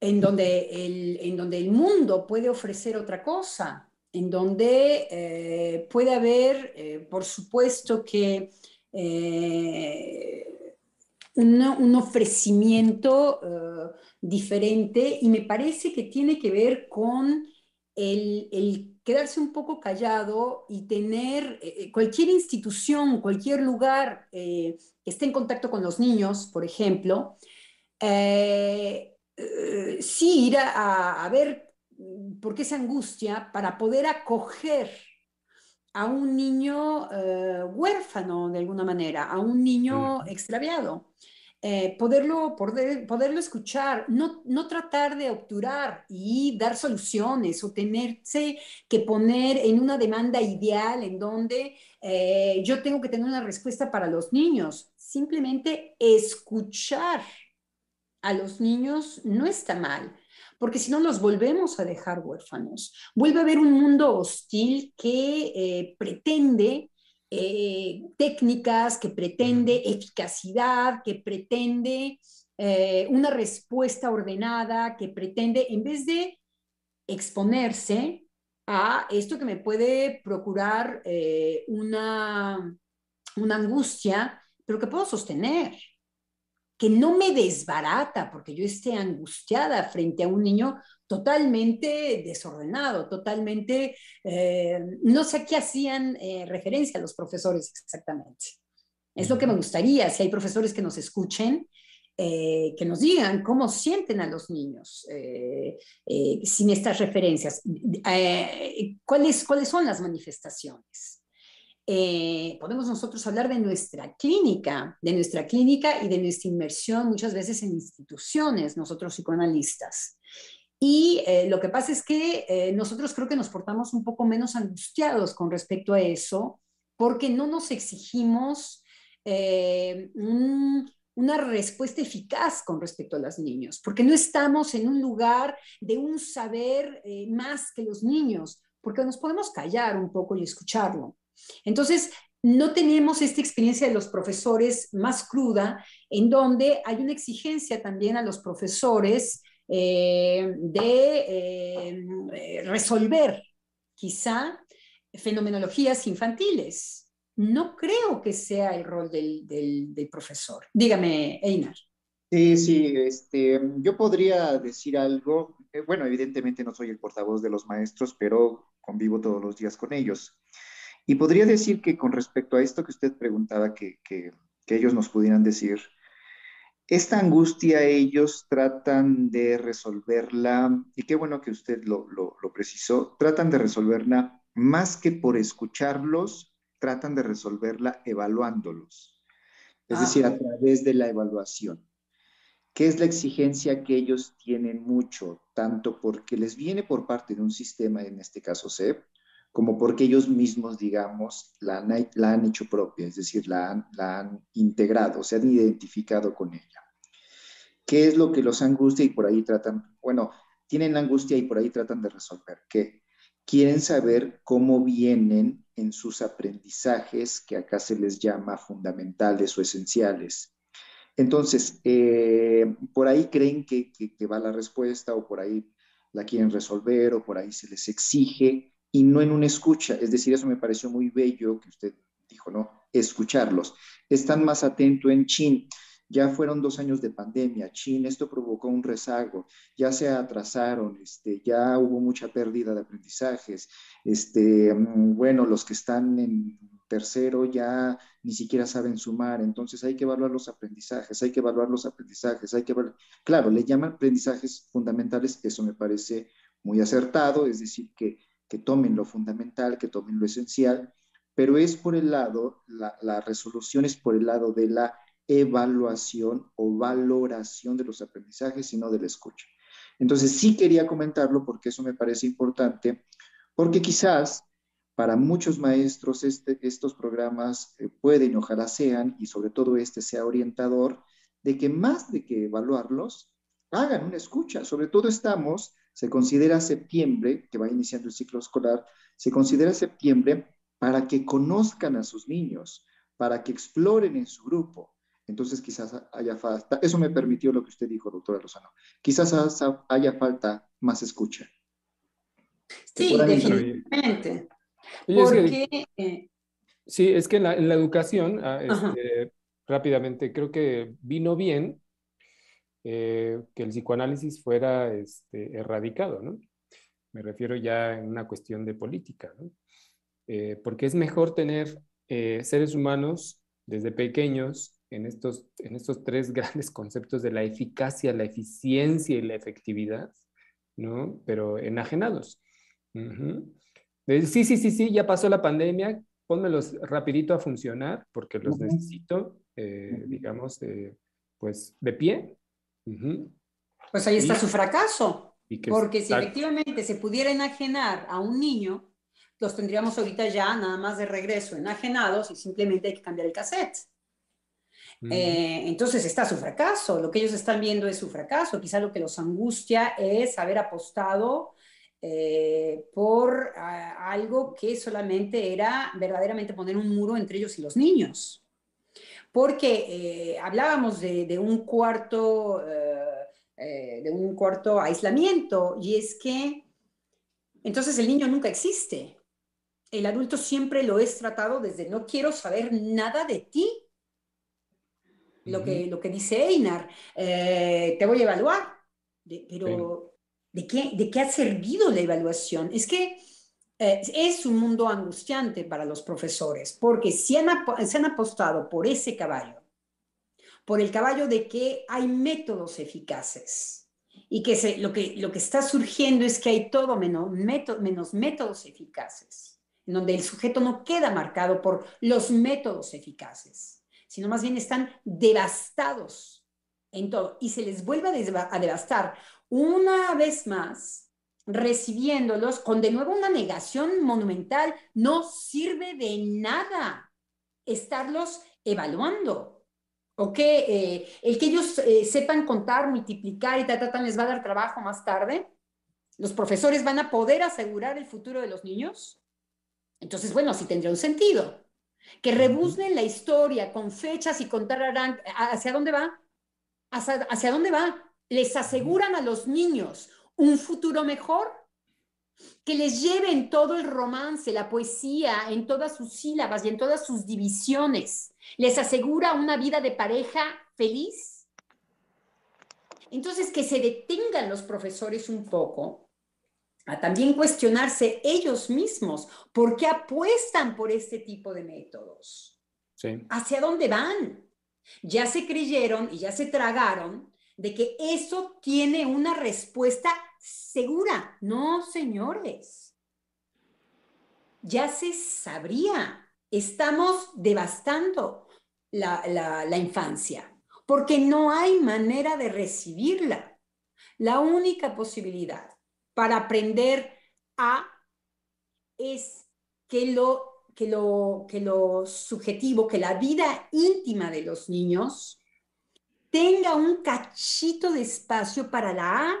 en, donde el, en donde el mundo puede ofrecer otra cosa, en donde eh, puede haber, eh, por supuesto que un, un, ofrecimiento diferente y me parece que tiene que ver con el quedarse un poco callado y tener eh, cualquier institución, cualquier lugar eh, que esté en contacto con los niños, por ejemplo, eh, eh sí ir a, a, ver por qué esa angustia para poder acoger a un niño eh, huérfano de alguna manera, a un niño extraviado eh, poderlo, poder, poderlo escuchar, no, no tratar de obturar y dar soluciones o tenerse que poner en una demanda ideal en donde eh, yo tengo que tener una respuesta para los niños. Simplemente escuchar a los niños no está mal porque si no los volvemos a dejar huérfanos. Vuelve a haber un mundo hostil que eh, pretende eh, técnicas, que pretende eficacidad, que pretende eh, una respuesta ordenada, que pretende, en vez de exponerse a esto que me puede procurar eh, una, una angustia, pero que puedo sostener, que no me desbarata porque yo esté angustiada frente a un niño totalmente desordenado, totalmente, eh, no sé a qué hacían eh, referencia los profesores exactamente. Es lo que me gustaría, si hay profesores que nos escuchen, eh, que nos digan cómo sienten a los niños eh, sin estas referencias, ¿cuáles, cuáles son las manifestaciones. podemos nosotros hablar de nuestra clínica, de nuestra clínica y de nuestra inmersión muchas veces en instituciones, nosotros psicoanalistas. Y eh, lo que pasa es que eh, nosotros creo que nos portamos un poco menos angustiados con respecto a eso, porque no nos exigimos eh, un, una respuesta eficaz con respecto a los niños, porque no estamos en un lugar de un saber más que los niños, porque nos podemos callar un poco y escucharlo. Entonces, no tenemos esta experiencia de los profesores más cruda, en donde hay una exigencia también a los profesores eh, de eh, resolver quizá fenomenologías infantiles. No creo que sea el rol del, del, profesor. Dígame, Einar. Sí, sí, este, yo podría decir algo, eh, bueno, evidentemente no soy el portavoz de los maestros, pero convivo todos los días con ellos. Y podría decir que con respecto a esto que usted preguntaba, que, que, que ellos nos pudieran decir, esta angustia ellos tratan de resolverla, y qué bueno que usted lo, lo, lo, precisó, tratan de resolverla más que por escucharlos, tratan de resolverla evaluándolos, es ah. decir, a través de la evaluación. ¿Qué es la exigencia que ellos tienen mucho? Tanto porque les viene por parte de un sistema, en este caso CEP, como porque ellos mismos, digamos, la han, la han hecho propia, es decir, la han, la han, integrado, se han identificado con ella. ¿Qué es lo que los angustia y por ahí tratan? Bueno, tienen angustia y por ahí tratan de resolver. ¿Qué? Quieren saber cómo vienen en sus aprendizajes, que acá se les llama fundamentales o esenciales. Entonces, eh, por ahí creen que, que, que va la respuesta o por ahí la quieren resolver o por ahí se les exige y no en una escucha. Es decir, eso me pareció muy bello que usted dijo, ¿no? Escucharlos. Están más atentos en chin. Ya fueron dos años de pandemia, chin, esto provocó un rezago, ya se atrasaron, este, ya hubo mucha pérdida de aprendizajes, este, mm, bueno, los que están en tercero ya ni siquiera saben sumar, entonces hay que evaluar los aprendizajes, hay que evaluar los aprendizajes, hay que evaluar, claro, le llaman aprendizajes fundamentales, eso me parece muy acertado, es decir, que, que tomen lo fundamental, que tomen lo esencial, pero es por el lado, la, la resolución es por el lado de la evaluación o valoración de los aprendizajes y no de la escucha. Entonces sí quería comentarlo porque eso me parece importante, porque quizás para muchos maestros este, estos programas eh, pueden, ojalá sean, y sobre todo este sea orientador, de que más de que evaluarlos, hagan una escucha. Sobre todo estamos, se considera septiembre, que va iniciando el ciclo escolar, se considera septiembre para que conozcan a sus niños, para que exploren en su grupo. Entonces quizás haya falta, eso me permitió lo que usted dijo, doctora Lozano, quizás haya falta más escucha. Sí, definitivamente. Porque, eh, sí, es que en la, educación, ah, este, rápidamente, creo que vino bien eh, que el psicoanálisis fuera este, erradicado, ¿no? Me refiero ya en una cuestión de política, ¿no? Eh, porque es mejor tener seres humanos desde pequeños en estos, en estos tres grandes conceptos de la eficacia, la eficiencia y la efectividad, ¿no? Pero enajenados. Sí, sí, sí, sí, ya pasó la pandemia, pónmelos rapidito a funcionar porque los necesito, eh, digamos, eh, pues de pie. Pues ahí está su fracaso. porque si efectivamente se pudiera enajenar a un niño, los tendríamos ahorita ya nada más de regreso enajenados y simplemente hay que cambiar el cassette. Eh, entonces está su fracaso, lo que ellos están viendo es su fracaso, quizá lo que los angustia es haber apostado eh, por ah, algo que solamente era verdaderamente poner un muro entre ellos y los niños. Porque eh, hablábamos de, un cuarto, de un cuarto aislamiento, y es que entonces el niño nunca existe. El adulto siempre lo es tratado desde no quiero saber nada de ti, lo, que, lo que dice Einar, eh, te voy a evaluar, pero ¿de, qué, ¿de qué ha servido la evaluación? Es que eh, es un mundo angustiante para los profesores, porque si han, se han apostado por ese caballo, por el caballo de que hay métodos eficaces y que, se, lo, que lo que está surgiendo es que hay todo menos, menos métodos eficaces, en donde el sujeto no queda marcado por los métodos eficaces sino más bien están devastados en todo. Y se les vuelve a, devastar una vez más, recibiéndolos con de nuevo una negación monumental. No sirve de nada estarlos evaluando. ¿O que eh, el que ellos eh, sepan contar, multiplicar y tal, les va a dar trabajo más tarde. Los profesores van a poder asegurar el futuro de los niños. Entonces, bueno, sí tendría un sentido que rebuznen la historia con fechas y con ¿hacia dónde va? ¿Hacia, dónde va? ¿Les aseguran a los niños un futuro mejor? Que les lleven todo el romance, la poesía en todas sus sílabas y en todas sus divisiones. ¿Les asegura una vida de pareja feliz? Entonces, que se detengan los profesores un poco a también cuestionarse ellos mismos por qué apuestan por este tipo de métodos. ¿Hacia dónde van? Ya se creyeron y ya se tragaron de que eso tiene una respuesta segura. No, señores. Ya se sabría. Estamos devastando la, la infancia porque no hay manera de recibirla. La única posibilidad para aprender a es que lo, que lo, que lo subjetivo, que la vida íntima de los niños tenga un cachito de espacio para la A.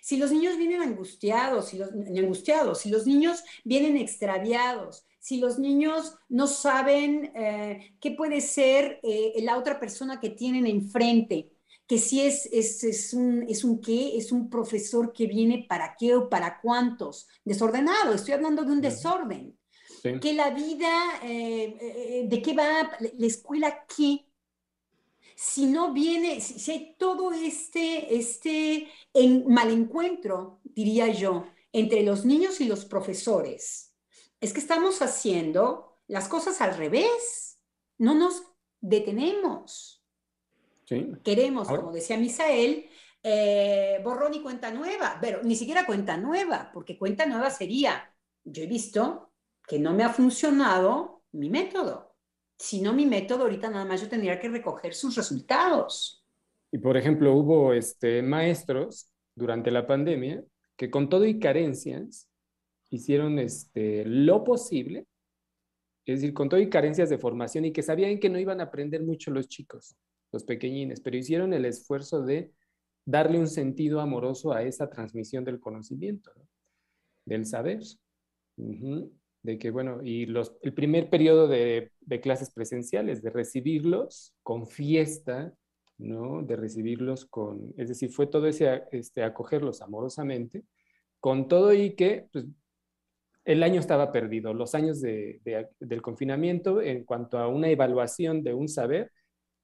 Si los niños vienen angustiados, si los, angustiados, si los niños vienen extraviados, si los niños no saben eh, qué puede ser eh, la otra persona que tienen enfrente, que si es, es, es, un, es un qué, es un profesor que viene para qué o para cuántos. Desordenado, estoy hablando de un desorden. Que la vida, eh, eh, ¿de qué va la escuela qué? Si no viene, si, hay todo este, este en, mal encuentro, diría yo, entre los niños y los profesores, es que estamos haciendo las cosas al revés. No nos detenemos. Queremos, como decía Misael, eh, borrón y cuenta nueva, pero ni siquiera cuenta nueva, porque cuenta nueva sería, yo he visto que no me ha funcionado mi método. Si no mi método, ahorita nada más yo tendría que recoger sus resultados. Y por ejemplo, hubo este, maestros durante la pandemia que con todo y carencias hicieron este, lo posible, es decir, con todo y carencias de formación y que sabían que no iban a aprender mucho los chicos, los pequeñines, pero hicieron el esfuerzo de darle un sentido amoroso a esa transmisión del conocimiento, del saber. De que, bueno, y los, el primer periodo de, de, clases presenciales, de recibirlos con fiesta, ¿no? De recibirlos con, es decir, fue todo ese, este, acogerlos amorosamente, con todo y que, pues, el año estaba perdido, los años de, del confinamiento en cuanto a una evaluación de un saber,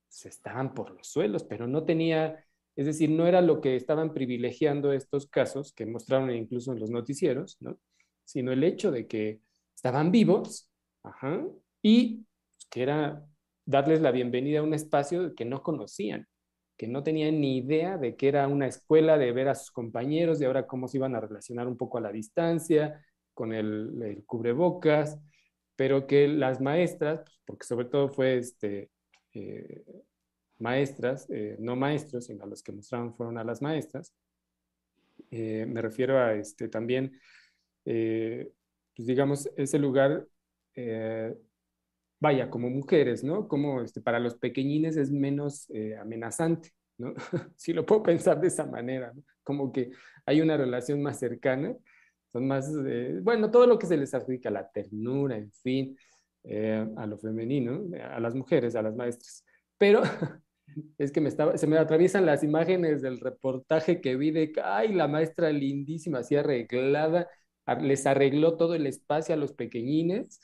se estaban por los suelos, pero no tenía es decir, no era lo que estaban privilegiando estos casos que mostraron incluso en los noticieros, ¿no? sino el hecho de que estaban vivos y que era darles la bienvenida a un espacio que no conocían, que no tenían ni idea de que era una escuela, de ver a sus compañeros, de ahora cómo se iban a relacionar un poco a la distancia, con el, cubrebocas, pero que las maestras, pues, porque sobre todo fue este, eh, maestras, eh, no maestros, sino a los que mostraron fueron a las maestras. Eh, me refiero a este, también, eh, pues digamos, ese lugar, vaya, como mujeres, ¿no? Como este, para los pequeñines es menos amenazante, ¿no? si lo puedo pensar de esa manera, ¿no? Como que hay una relación más cercana, son más, bueno, todo lo que se les adjudica, la ternura, en fin, a lo femenino, a las mujeres, a las maestras. Pero es que me estaba, se me atraviesan las imágenes del reportaje que vi de, ay, la maestra lindísima, así arreglada, les arregló todo el espacio a los pequeñines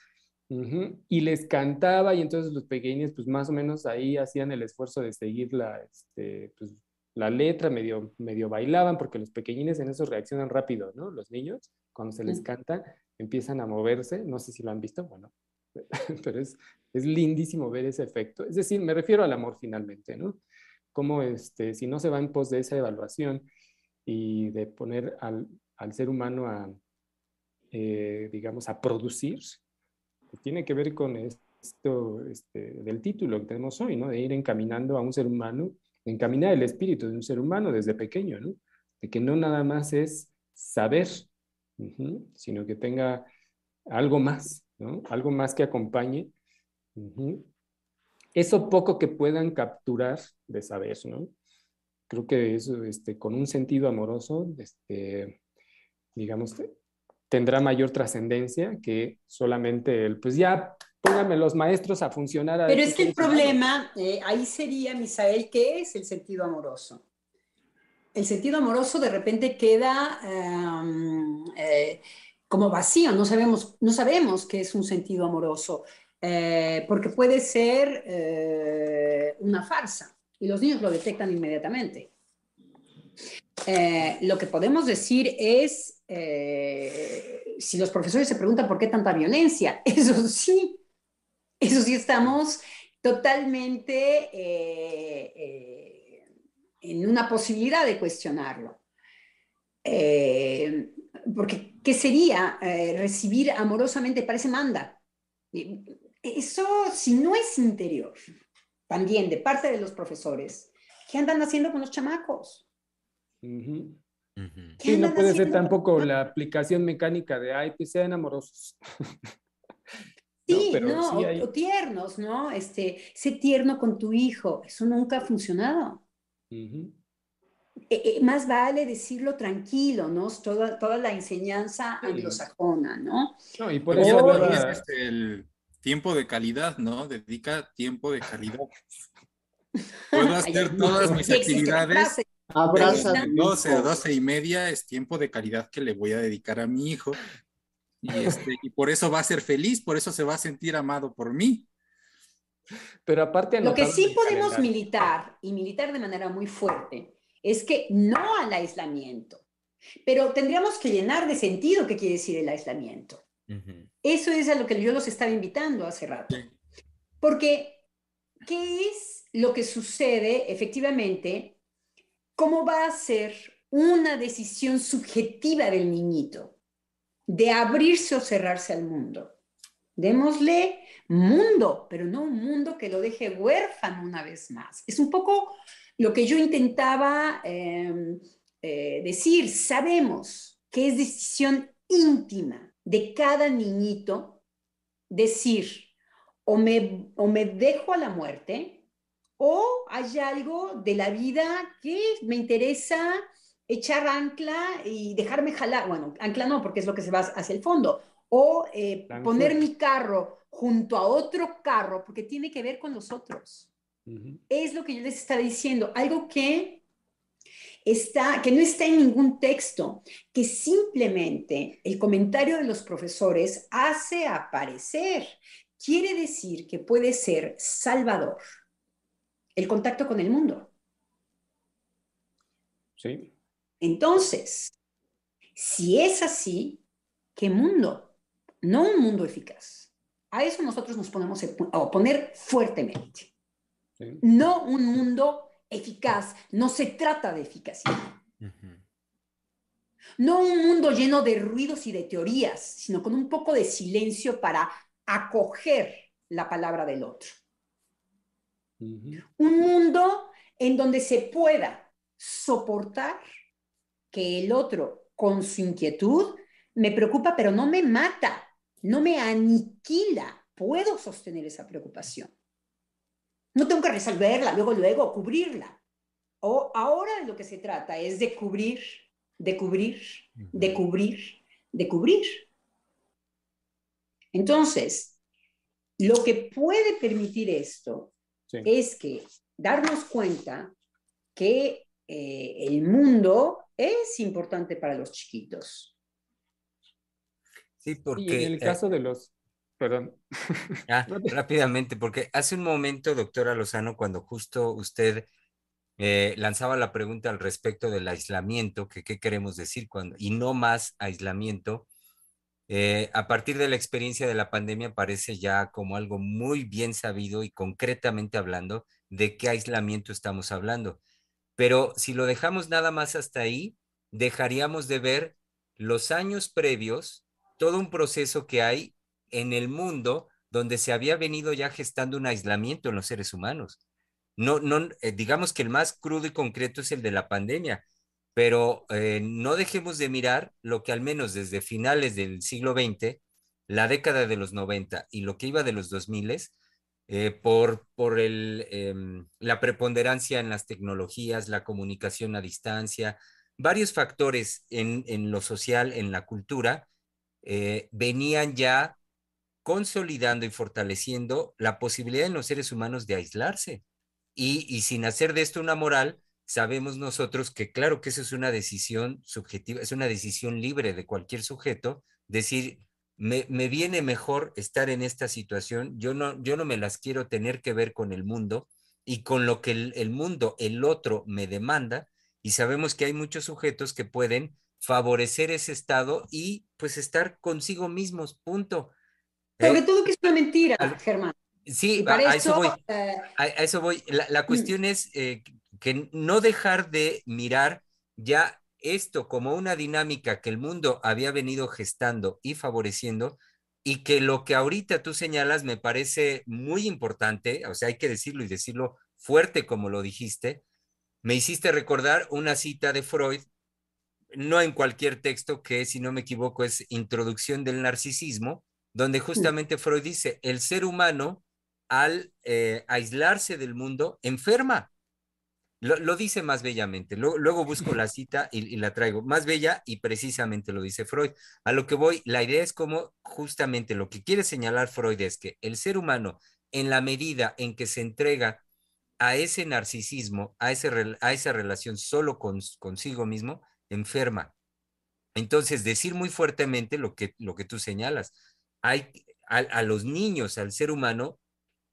y les cantaba y entonces los pequeñines pues más o menos ahí hacían el esfuerzo de seguir la, este, pues, la letra, medio, medio bailaban, porque los pequeñines en eso reaccionan rápido, ¿no? Los niños, cuando se les canta, empiezan a moverse, no sé si lo han visto, bueno, pero es, es lindísimo ver ese efecto. Es decir, me refiero al amor finalmente, ¿no? Como este, si no se va en pos de esa evaluación y de poner al, al ser humano a, eh, digamos, a producir, tiene que ver con esto este, del título que tenemos hoy, ¿no? De ir encaminando a un ser humano, encaminar el espíritu de un ser humano desde pequeño, ¿no? De que no nada más es saber, sino que tenga algo más, ¿no? Algo más que acompañe eso poco que puedan capturar de saber, ¿no? Creo que eso, este, con un sentido amoroso, este, digamos, tendrá mayor trascendencia que solamente el, pues ya póngame los maestros a funcionar. Pero es que el problema, eh, ahí sería, Misael, ¿qué es el sentido amoroso? El sentido amoroso de repente queda em, eh, como vacío, no sabemos, no sabemos qué es un sentido amoroso. Eh, porque puede ser eh, una farsa y los niños lo detectan inmediatamente. Eh, lo que podemos decir es, si los profesores se preguntan por qué tanta violencia, eso sí, eso sí estamos totalmente en una posibilidad de cuestionarlo. Porque, ¿qué sería recibir amorosamente? Parece manda eso, si no es interior, también de parte de los profesores, ¿qué andan haciendo con los chamacos? Sí, no puede ser tampoco la aplicación mecánica de, ay, pues sean amorosos. Sí, no, o, tiernos, ¿no? Este, sé tierno con tu hijo, eso nunca ha funcionado. Eh, eh, más vale decirlo tranquilo, ¿no? Toda, toda la enseñanza anglosajona, ¿no? No, y por eso es este, el, tiempo de calidad, ¿no? Dedica tiempo de calidad. Puedo hacer todas mis actividades. Abraza. De 12 a 12 y media es tiempo de calidad que le voy a dedicar a mi hijo. Y, este, y por eso va a ser feliz, por eso se va a sentir amado por mí. Pero aparte... Lo que sí podemos militar, y militar de manera muy fuerte, es que no al aislamiento. Pero tendríamos que llenar de sentido qué quiere decir el aislamiento. Eso es a lo que yo los estaba invitando hace rato. Porque, ¿qué es lo que sucede efectivamente ¿cómo va a ser una decisión subjetiva del niñito de abrirse o cerrarse al mundo? Démosle mundo, pero no un mundo que lo deje huérfano una vez más. Es un poco lo que yo intentaba em, eh, decir. Sabemos que es decisión íntima de cada niñito decir, o me, o me dejo a la muerte, o hay algo de la vida que me interesa echar ancla y dejarme jalar. Bueno, ancla no, porque es lo que se va hacia el fondo o eh, poner mi carro junto a otro carro, porque tiene que ver con los otros. Es lo que yo les estaba diciendo, algo que está, que no está en ningún texto, que simplemente el comentario de los profesores hace aparecer. Quiere decir que puede ser salvador el contacto con el mundo. Sí. Entonces, si es así, ¿qué mundo? no un mundo eficaz. A eso nosotros nos ponemos a oponer fuertemente. No un mundo eficaz, no se trata de eficacia. No un mundo lleno de ruidos y de teorías, sino con un poco de silencio para acoger la palabra del otro. Un mundo en donde se pueda soportar que el otro, con su inquietud, me preocupa, pero no me mata no me aniquila, puedo sostener esa preocupación. No tengo que resolverla, luego, luego, cubrirla. O ahora lo que se trata es de cubrir, de cubrir, de cubrir, de cubrir. Entonces, lo que puede permitir esto es que darnos cuenta que eh, el mundo es importante para los chiquitos Sí, porque... en el eh, caso de los... Perdón. Ah, rápidamente, porque hace un momento, doctora Lozano, cuando justo usted eh, lanzaba la pregunta al respecto del aislamiento, que qué queremos decir cuando, y no más aislamiento, eh, a partir de la experiencia de la pandemia parece ya como algo muy bien sabido y concretamente hablando de qué aislamiento estamos hablando. Pero si lo dejamos nada más hasta ahí, dejaríamos de ver los años previos todo un proceso que hay en el mundo donde se había venido ya gestando un aislamiento en los seres humanos. No, no, eh, digamos que el más crudo y concreto es el de la pandemia, pero eh, no dejemos de mirar lo que al menos desde finales del siglo XX, la década de los 90 y lo que iba de los 2000, eh, por, por el, em, la preponderancia en las tecnologías, la comunicación a distancia, varios factores en, en lo social, en la cultura, eh, venían ya consolidando y fortaleciendo la posibilidad en los seres humanos de aislarse. Y, sin hacer de esto una moral, sabemos nosotros que claro que eso es una decisión subjetiva, es una decisión libre de cualquier sujeto, decir, me, viene mejor estar en esta situación, yo no, yo no me las quiero tener que ver con el mundo y con lo que el mundo, el otro, me demanda, y sabemos que hay muchos sujetos que pueden favorecer ese estado y pues estar consigo mismos, punto. Sobre ¿Eh? todo que es una mentira, Germán. Sí, a, eso, voy. Eh, a, eso voy. La, mm. cuestión es eh, que no dejar de mirar ya esto como una dinámica que el mundo había venido gestando y favoreciendo y que lo que ahorita tú señalas me parece muy importante, o sea, hay que decirlo y decirlo fuerte como lo dijiste, me hiciste recordar una cita de Freud no en cualquier texto que, si no me equivoco, es Introducción del Narcisismo, donde justamente Freud dice, el ser humano al eh, aislarse del mundo enferma. Lo, dice más bellamente. Luego, busco la cita y, la traigo. Más bella y precisamente lo dice Freud. A lo que voy, la idea es como justamente lo que quiere señalar Freud es que el ser humano, en la medida en que se entrega a ese narcisismo, a, ese, a esa relación solo con, consigo mismo, enferma. Entonces, decir muy fuertemente lo que, lo que tú señalas, a, los niños, al ser humano,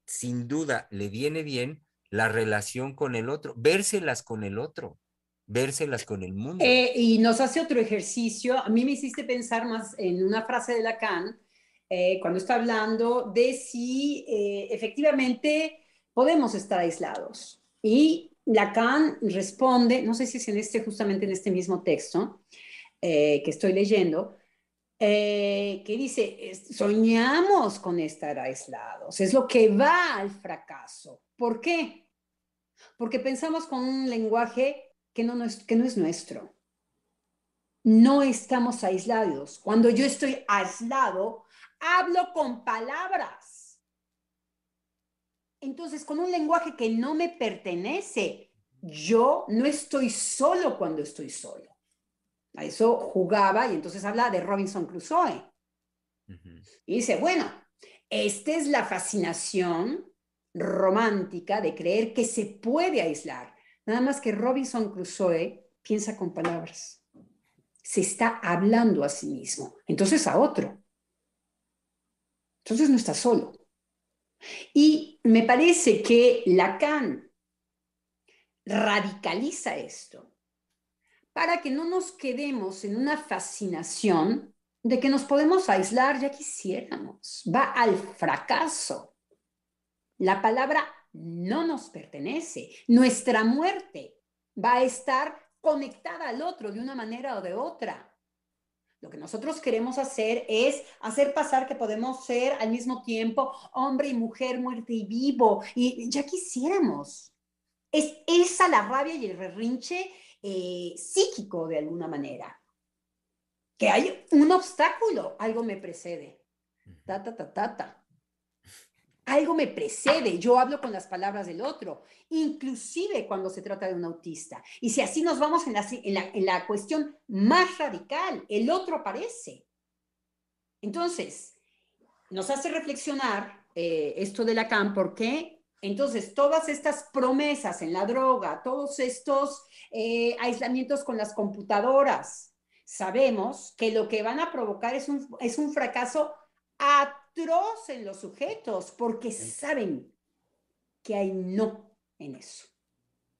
sin duda le viene bien la relación con el otro, vérselas con el otro, vérselas con el mundo. Eh, y nos hace otro ejercicio, a mí me hiciste pensar más en una frase de Lacan, eh, cuando está hablando de si eh, efectivamente podemos estar aislados. Y Lacan responde, no sé si es en este, justamente en este mismo texto eh, que estoy leyendo, eh, que dice, soñamos con estar aislados, es lo que va al fracaso. ¿Por qué? Porque pensamos con un lenguaje que no, que no es nuestro. No estamos aislados. Cuando yo estoy aislado, hablo con palabras. Entonces, con un lenguaje que no me pertenece, yo no estoy solo cuando estoy solo. A eso jugaba y entonces habla de Robinson Crusoe. Y dice, bueno, esta es la fascinación romántica de creer que se puede aislar. Nada más que Robinson Crusoe piensa con palabras. Se está hablando a sí mismo, entonces a otro. Entonces no está solo. Y me parece que Lacan radicaliza esto para que no nos quedemos en una fascinación de que nos podemos aislar, ya quisiéramos. Va al fracaso. La palabra no nos pertenece. Nuestra muerte va a estar conectada al otro de una manera o de otra. Lo que nosotros queremos hacer es hacer pasar que podemos ser al mismo tiempo hombre y mujer, muerte y vivo. Y ya quisiéramos. Es esa la rabia y el rerinche eh, psíquico de alguna manera. Que hay un obstáculo, algo me precede. Ta, ta, ta, ta, ta. Algo me precede, yo hablo con las palabras del otro, inclusive cuando se trata de un autista. Y si así nos vamos en la, en la, cuestión más radical, el otro aparece. Entonces, nos hace reflexionar eh, esto de Lacan, porque entonces, todas estas promesas en la droga, todos estos eh, aislamientos con las computadoras, sabemos que lo que van a provocar es un, es un fracaso atroz en los sujetos, porque saben que hay no en eso.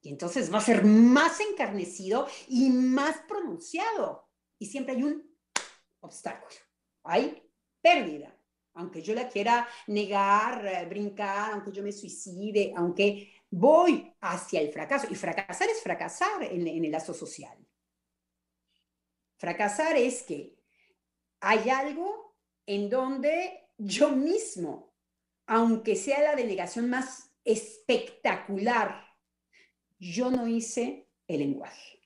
Y entonces va a ser más encarnecido y más pronunciado. Y siempre hay un obstáculo. Hay pérdida aunque yo la quiera negar, eh, brincar, aunque yo me suicide, aunque voy hacia el fracaso. Y fracasar es fracasar en, el lazo social. Fracasar es que hay algo en donde yo mismo, aunque sea la delegación más espectacular, yo no hice el lenguaje.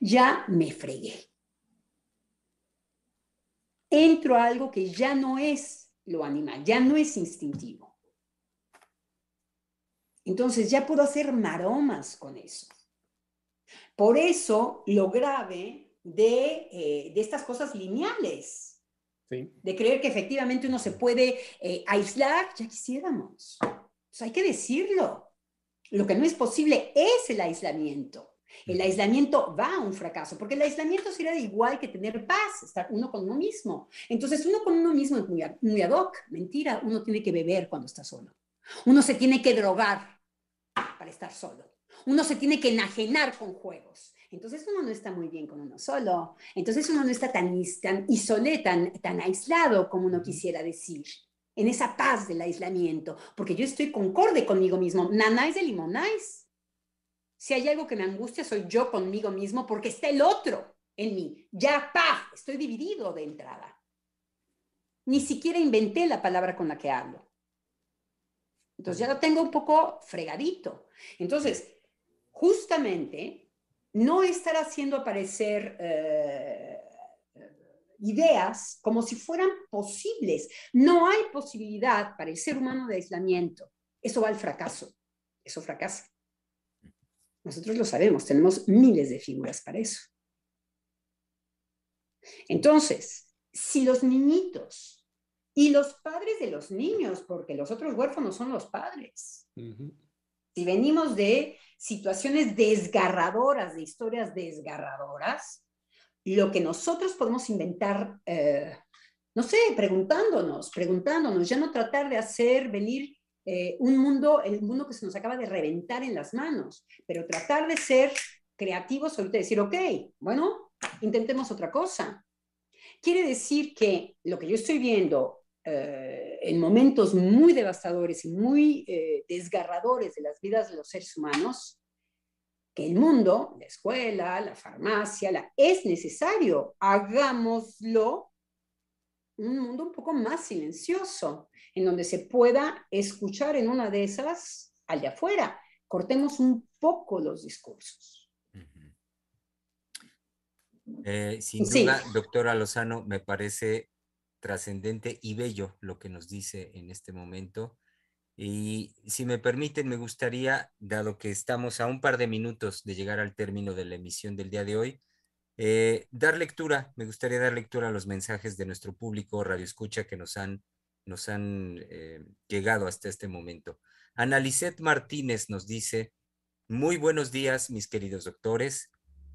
Ya me fregué entro a algo que ya no es lo animal, ya no es instintivo. Entonces ya puedo hacer maromas con eso. Por eso lo grave de, eh, estas cosas lineales, de creer que efectivamente uno se puede eh, aislar, ya quisiéramos. hay que decirlo. Lo que no es posible es el aislamiento. El aislamiento va a un fracaso, porque el aislamiento sería igual que tener paz, estar uno con uno mismo. Entonces, uno con uno mismo es muy, muy ad hoc. Mentira, uno tiene que beber cuando está solo. Uno se tiene que drogar para estar solo. Uno se tiene que enajenar con juegos. Entonces uno no está muy bien con uno solo. Entonces uno no está tan, tan isolé, tan, tan aislado como uno quisiera decir. En esa paz del aislamiento. Porque yo estoy concorde conmigo mismo. Nanáis de limonáis. Si hay algo que me angustia, soy yo conmigo mismo porque está el otro en mí. Ya, pa, estoy dividido de entrada. Ni siquiera inventé la palabra con la que hablo. Entonces ya lo tengo un poco fregadito. Entonces, justamente, no estar haciendo aparecer eh, ideas como si fueran posibles. No hay posibilidad para el ser humano de aislamiento. Eso va al fracaso. Eso fracasa. Nosotros lo sabemos, tenemos miles de figuras para eso. Entonces, si los niñitos y los padres de los niños, porque los otros huérfanos son los padres, si venimos de situaciones desgarradoras, de historias desgarradoras, lo que nosotros podemos inventar, eh, no sé, preguntándonos, preguntándonos, ya no tratar de hacer venir eh, un mundo, el mundo que se nos acaba de reventar en las manos, pero tratar de ser creativos ahorita decir, ok, bueno, intentemos otra cosa. Quiere decir que lo que yo estoy viendo eh, en momentos muy devastadores y muy eh, desgarradores de las vidas de los seres humanos que el mundo, la escuela, la farmacia, la, es necesario, hagámoslo un mundo un poco más silencioso, en donde se pueda escuchar en una de esas al de afuera. Cortemos un poco los discursos. Eh, sin duda, doctora Lozano, me parece trascendente y bello lo que nos dice en este momento. Y si me permiten, me gustaría, dado que estamos a un par de minutos de llegar al término de la emisión del día de hoy, eh, dar lectura, me gustaría dar lectura a los mensajes de nuestro público Radio Escucha que nos han, nos han eh, llegado hasta este momento. Analicet Martínez nos dice, muy buenos días, mis queridos doctores.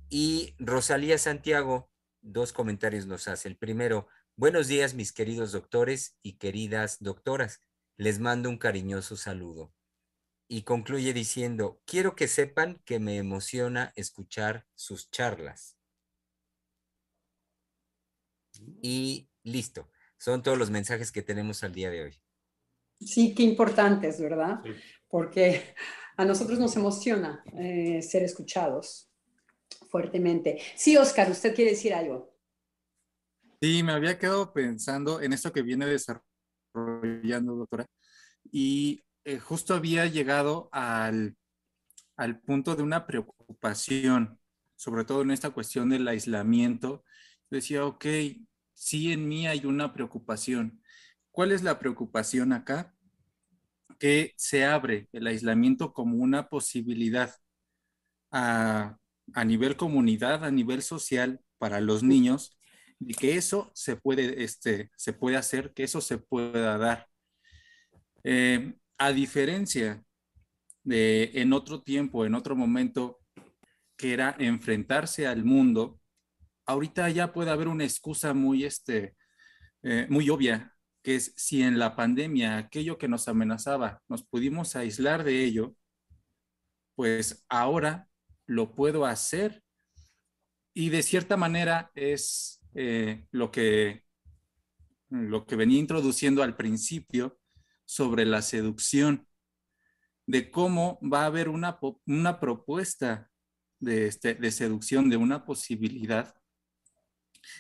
Y Rosalía Santiago, dos comentarios nos hace. El primero, buenos días, mis queridos doctores y queridas doctoras. Les mando un cariñoso saludo. Y concluye diciendo, quiero que sepan que me emociona escuchar sus charlas. Y listo. Son todos los mensajes que tenemos al día de hoy. Sí, qué importantes, ¿verdad? Porque a nosotros nos emociona eh, ser escuchados fuertemente. Sí, Oscar, usted quiere decir algo. Sí, me había quedado pensando en esto que viene desarrollando, doctora, y eh, justo había llegado al, al punto de una preocupación, sobre todo en esta cuestión del aislamiento. Decía, ok, sí en mí hay una preocupación. ¿Cuál es la preocupación acá? Que se abre el aislamiento como una posibilidad a a nivel comunidad, a nivel social para los niños y que eso se puede, este, se puede hacer, que eso se pueda dar. Eh, a diferencia de en otro tiempo, en otro momento, que era enfrentarse al mundo, ahorita ya puede haber una excusa muy, este, eh, muy obvia, que es si en la pandemia aquello que nos amenazaba nos pudimos aislar de ello, pues ahora lo puedo hacer. Y de cierta manera es eh, lo, que, lo que venía introduciendo al principio sobre la seducción, de cómo va a haber una, una propuesta de, este, de seducción, de una posibilidad.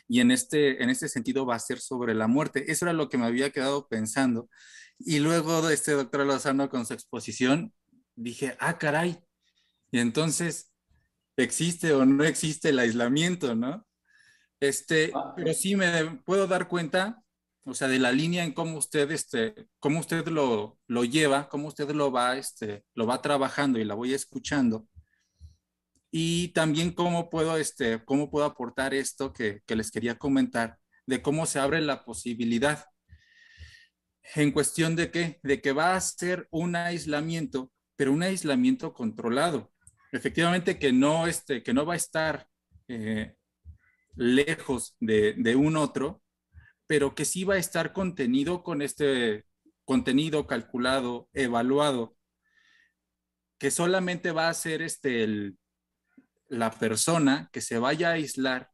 Y en este, en este sentido va a ser sobre la muerte. Eso era lo que me había quedado pensando. Y luego este doctor Lozano con su exposición, dije, ah, caray. Y entonces existe o no existe el aislamiento, ¿no? Este, ah, pero sí me puedo dar cuenta, o sea, de la línea en cómo usted, este, cómo usted lo, lo lleva, cómo usted lo va, este, lo va trabajando y la voy escuchando. Y también cómo puedo, este, cómo puedo aportar esto que, que les quería comentar, de cómo se abre la posibilidad. En cuestión de qué? De que va a ser un aislamiento, pero un aislamiento controlado efectivamente que no, este, que no va a estar eh, lejos de, de, un otro, pero que sí va a estar contenido con este contenido calculado, evaluado, que solamente va a ser este, el, la persona que se vaya a aislar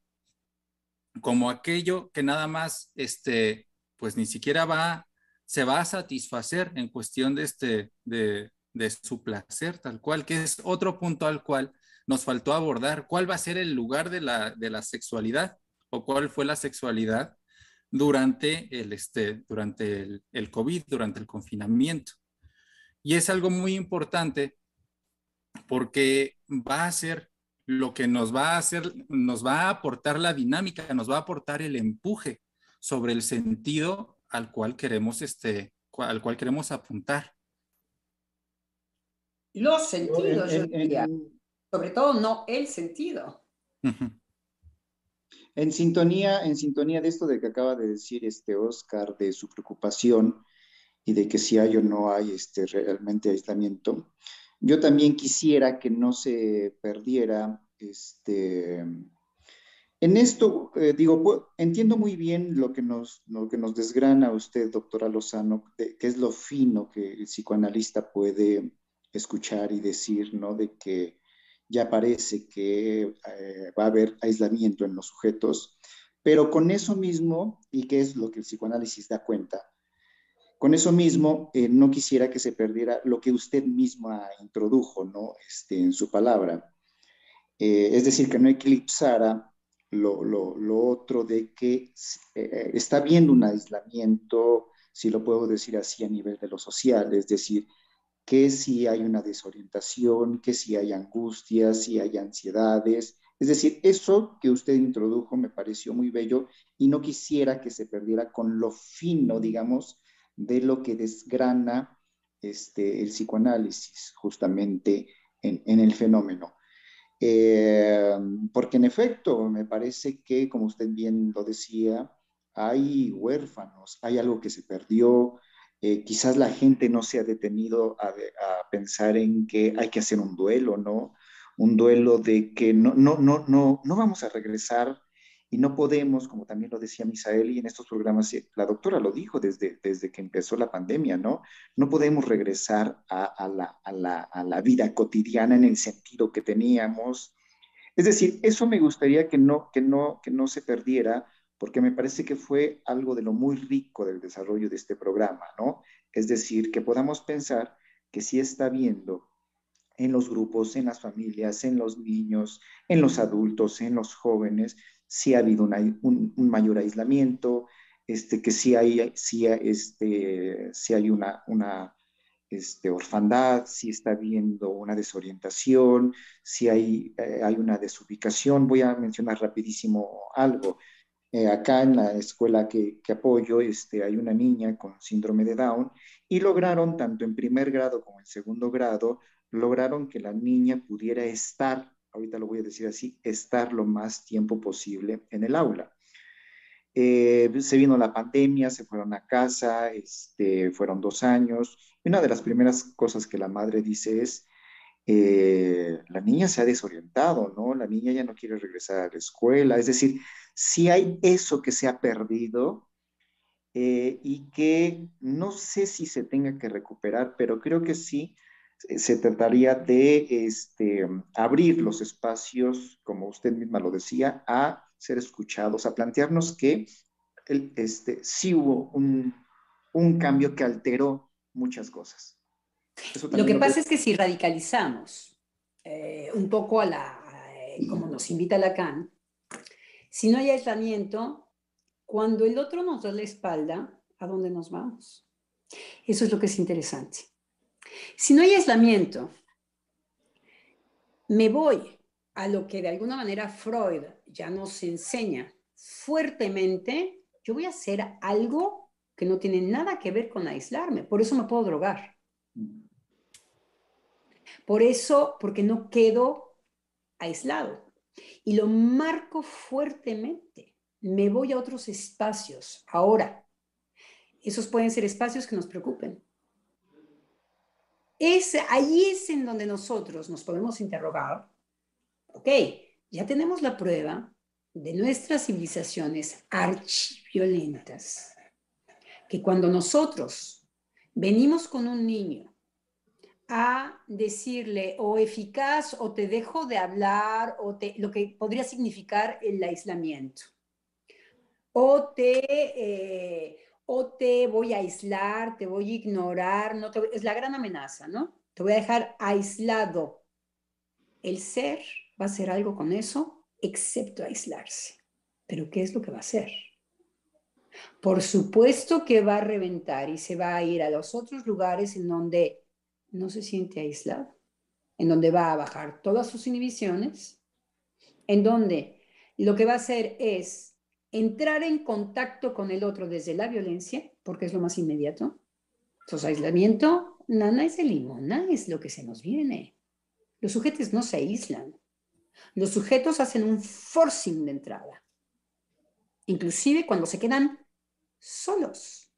como aquello que nada más, este, pues ni siquiera va, se va a satisfacer en cuestión de, este, de, de su placer, tal cual, que es otro punto al cual nos faltó abordar. ¿Cuál va a ser el lugar de la, de la sexualidad o cuál fue la sexualidad durante el, este, durante el, el COVID, durante el confinamiento? Y es algo muy importante porque va a ser lo que nos va a hacer, nos va a aportar la dinámica, nos va a aportar el empuje sobre el sentido al cual queremos, este, al cual queremos apuntar. Los sentidos, yo diría. Sobre todo no el sentido. En sintonía, en sintonía de esto de que acaba de decir este Oscar, de su preocupación y de que si hay o no hay este, realmente aislamiento, yo también quisiera que no se perdiera este, en esto, eh, digo, entiendo muy bien lo que, nos, lo que nos desgrana usted, doctora Lozano, que es lo fino que el psicoanalista puede escuchar y decir, ¿no? De que ya parece que eh, va a haber aislamiento en los sujetos, pero con eso mismo, y que es lo que el psicoanálisis da cuenta, con eso mismo eh, no quisiera que se perdiera lo que usted misma introdujo, ¿no? Este, en su palabra, eh, es decir, que no eclipsara lo, lo, otro de que eh, está habiendo un aislamiento, si lo puedo decir así, a nivel de lo social, es decir, que si hay una desorientación, que si hay angustias, si hay ansiedades. Es decir, eso que usted introdujo me pareció muy bello y no quisiera que se perdiera con lo fino, digamos, de lo que desgrana este, el psicoanálisis justamente en, el fenómeno. Eh, porque en efecto, me parece que, como usted bien lo decía, hay huérfanos, hay algo que se perdió, eh, quizás la gente no se ha detenido a, a, pensar en que hay que hacer un duelo, ¿no? Un duelo de que no, no, no, no, no vamos a regresar y no podemos, como también lo decía Misael, y en estos programas la doctora lo dijo desde, desde que empezó la pandemia, ¿no? No podemos regresar a, a, la, a, la, a la vida cotidiana en el sentido que teníamos. Es decir, eso me gustaría que no, que no, que no se perdiera, porque me parece que fue algo de lo muy rico del desarrollo de este programa, ¿no? Es decir, que podamos pensar que sí está viendo en los grupos, en las familias, en los niños, en los adultos, en los jóvenes, si ha habido un, mayor aislamiento, este, que sí hay, sí, este, si hay una, una este, orfandad, si está habiendo una desorientación, si hay, eh, hay una desubicación. Voy a mencionar rapidísimo algo. Eh, acá en la escuela que, apoyo este, hay una niña con síndrome de Down y lograron, tanto en primer grado como en segundo grado, lograron que la niña pudiera estar, ahorita lo voy a decir así, estar lo más tiempo posible en el aula. Eh, se vino la pandemia, se fueron a casa, este, fueron dos años. Y una de las primeras cosas que la madre dice es, eh, la niña se ha desorientado, ¿no? La niña ya no quiere regresar a la escuela. Es decir, si hay eso que se ha perdido eh, y que no sé si se tenga que recuperar, pero creo que sí se trataría de este, abrir los espacios, como usted misma lo decía, a ser escuchados, a plantearnos que el, este, sí hubo un, un cambio que alteró muchas cosas. Lo que pasa es que si radicalizamos eh, un poco a la, eh, como nos invita Lacan, si no hay aislamiento, cuando el otro nos da la espalda, ¿a dónde nos vamos? Eso es lo que es interesante. Si no hay aislamiento, me voy a lo que de alguna manera Freud ya nos enseña fuertemente, yo voy a hacer algo que no tiene nada que ver con aislarme, por eso me puedo drogar. Por eso, porque no quedo aislado. Y lo marco fuertemente. Me voy a otros espacios. Ahora, esos pueden ser espacios que nos preocupen. Es, ahí es en donde nosotros nos podemos interrogar, ok, ya tenemos la prueba de nuestras civilizaciones archiviolentas, que cuando nosotros venimos con un niño a decirle o eficaz o te dejo de hablar o te, lo que podría significar el aislamiento. O te, eh, o te voy a aislar, te voy a ignorar, no es la gran amenaza, ¿no? Te voy a dejar aislado. El ser va a hacer algo con eso, excepto aislarse. Pero ¿qué es lo que va a hacer? Por supuesto que va a reventar y se va a ir a los otros lugares en donde no se siente aislado, en donde va a bajar todas sus inhibiciones, en donde lo que va a hacer es entrar en contacto con el otro desde la violencia, porque es lo más inmediato. Entonces, aislamiento, nana es el limona, es lo que se nos viene. Los sujetos no se aíslan. Los sujetos hacen un forcing de entrada, inclusive cuando se quedan solos.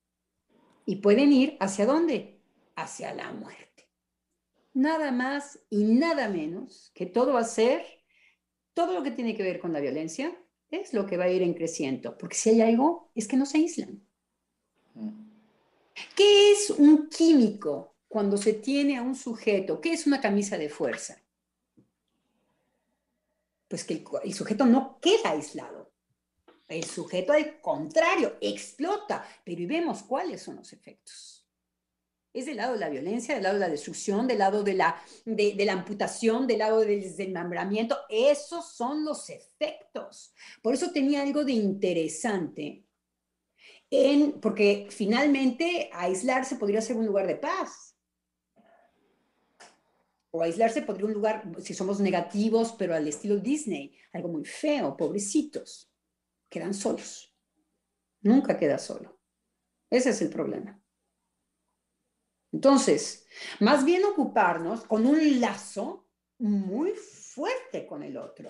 Y pueden ir hacia dónde? Hacia la muerte nada más y nada menos que todo va a ser, todo lo que tiene que ver con la violencia es lo que va a ir en creciendo, porque si hay algo es que no se aíslan. ¿Qué es un químico cuando se tiene a un sujeto? ¿Qué es una camisa de fuerza? Pues que el, el sujeto no queda aislado. El sujeto, al contrario, explota, pero y vemos cuáles son los efectos. Es del lado de la violencia, del lado de la destrucción, del lado de la, de, la amputación, del lado del desmembramiento. Esos son los efectos. Por eso tenía algo de interesante, en, porque finalmente aislarse podría ser un lugar de paz. O aislarse podría un lugar, si somos negativos, pero al estilo Disney, algo muy feo, pobrecitos, quedan solos. Nunca queda solo. Ese es el problema. Entonces, más bien ocuparnos con un lazo muy fuerte con el otro.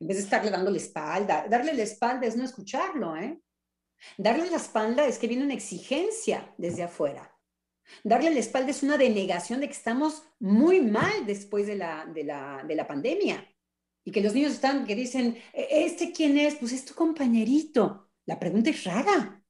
En vez de estarle dando la espalda, darle la espalda es no escucharlo, ¿eh? Darle la espalda es que viene una exigencia desde afuera. Darle la espalda es una denegación de que estamos muy mal después de la, de la, de la pandemia. Y que los niños están, que dicen, ¿E-, ¿este quién es? Pues es tu compañerito. La pregunta es rara.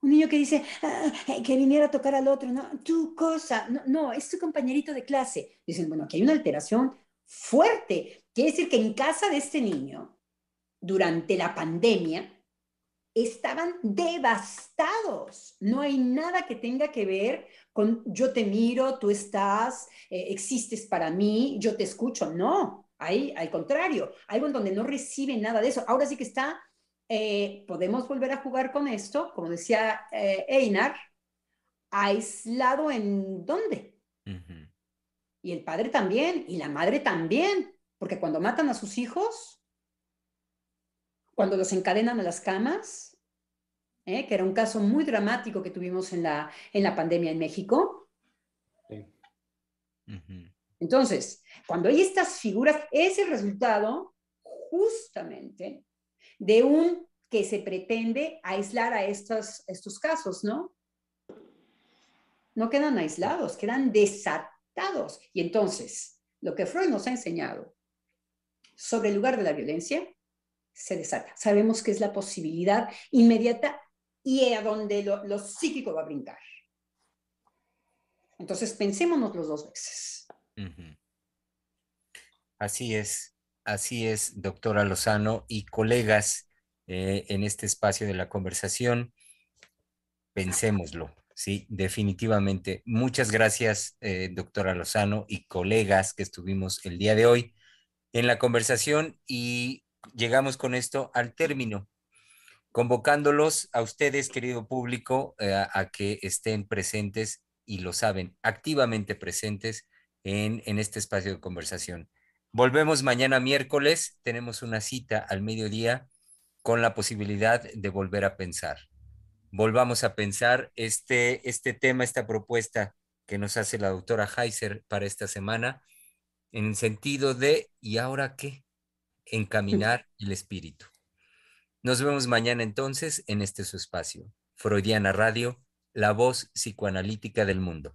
Un niño que dice, ah, eh, que viniera a tocar al otro, no, tu cosa, no, no, es tu compañerito de clase. Dicen, bueno, aquí hay una alteración fuerte. Quiere decir que en casa de este niño, durante la pandemia, estaban devastados. No hay nada que tenga que ver con yo te miro, tú estás, eh, existes para mí, yo te escucho. No, hay al contrario, algo en donde no recibe nada de eso. Ahora sí que está eh, podemos volver a jugar con esto, como decía eh, Einar, aislado en dónde. Y el padre también, y la madre también, porque cuando matan a sus hijos, cuando los encadenan a las camas, eh, que era un caso muy dramático que tuvimos en la, en la pandemia en México. Entonces, cuando hay estas figuras, es el resultado justamente de un que se pretende aislar a estos, estos casos, ¿no? No quedan aislados, quedan desatados. Y entonces, lo que Freud nos ha enseñado sobre el lugar de la violencia se desata. Sabemos que es la posibilidad inmediata y a donde lo, psíquico va a brincar. Entonces, pensémonos los dos veces. Así es. Así es, doctora Lozano y colegas eh, en este espacio de la conversación. Pensémoslo, sí, definitivamente. Muchas gracias, eh, doctora Lozano y colegas que estuvimos el día de hoy en la conversación y llegamos con esto al término, convocándolos a ustedes, querido público, eh, a que estén presentes y lo saben, activamente presentes en, en este espacio de conversación. Volvemos mañana miércoles, tenemos una cita al mediodía con la posibilidad de volver a pensar. Volvamos a pensar este, este tema, esta propuesta que nos hace la doctora Heiser para esta semana, en el sentido de, ¿y ahora qué? Encaminar el espíritu. Nos vemos mañana entonces en este su espacio, Freudiana Radio, la voz psicoanalítica del mundo.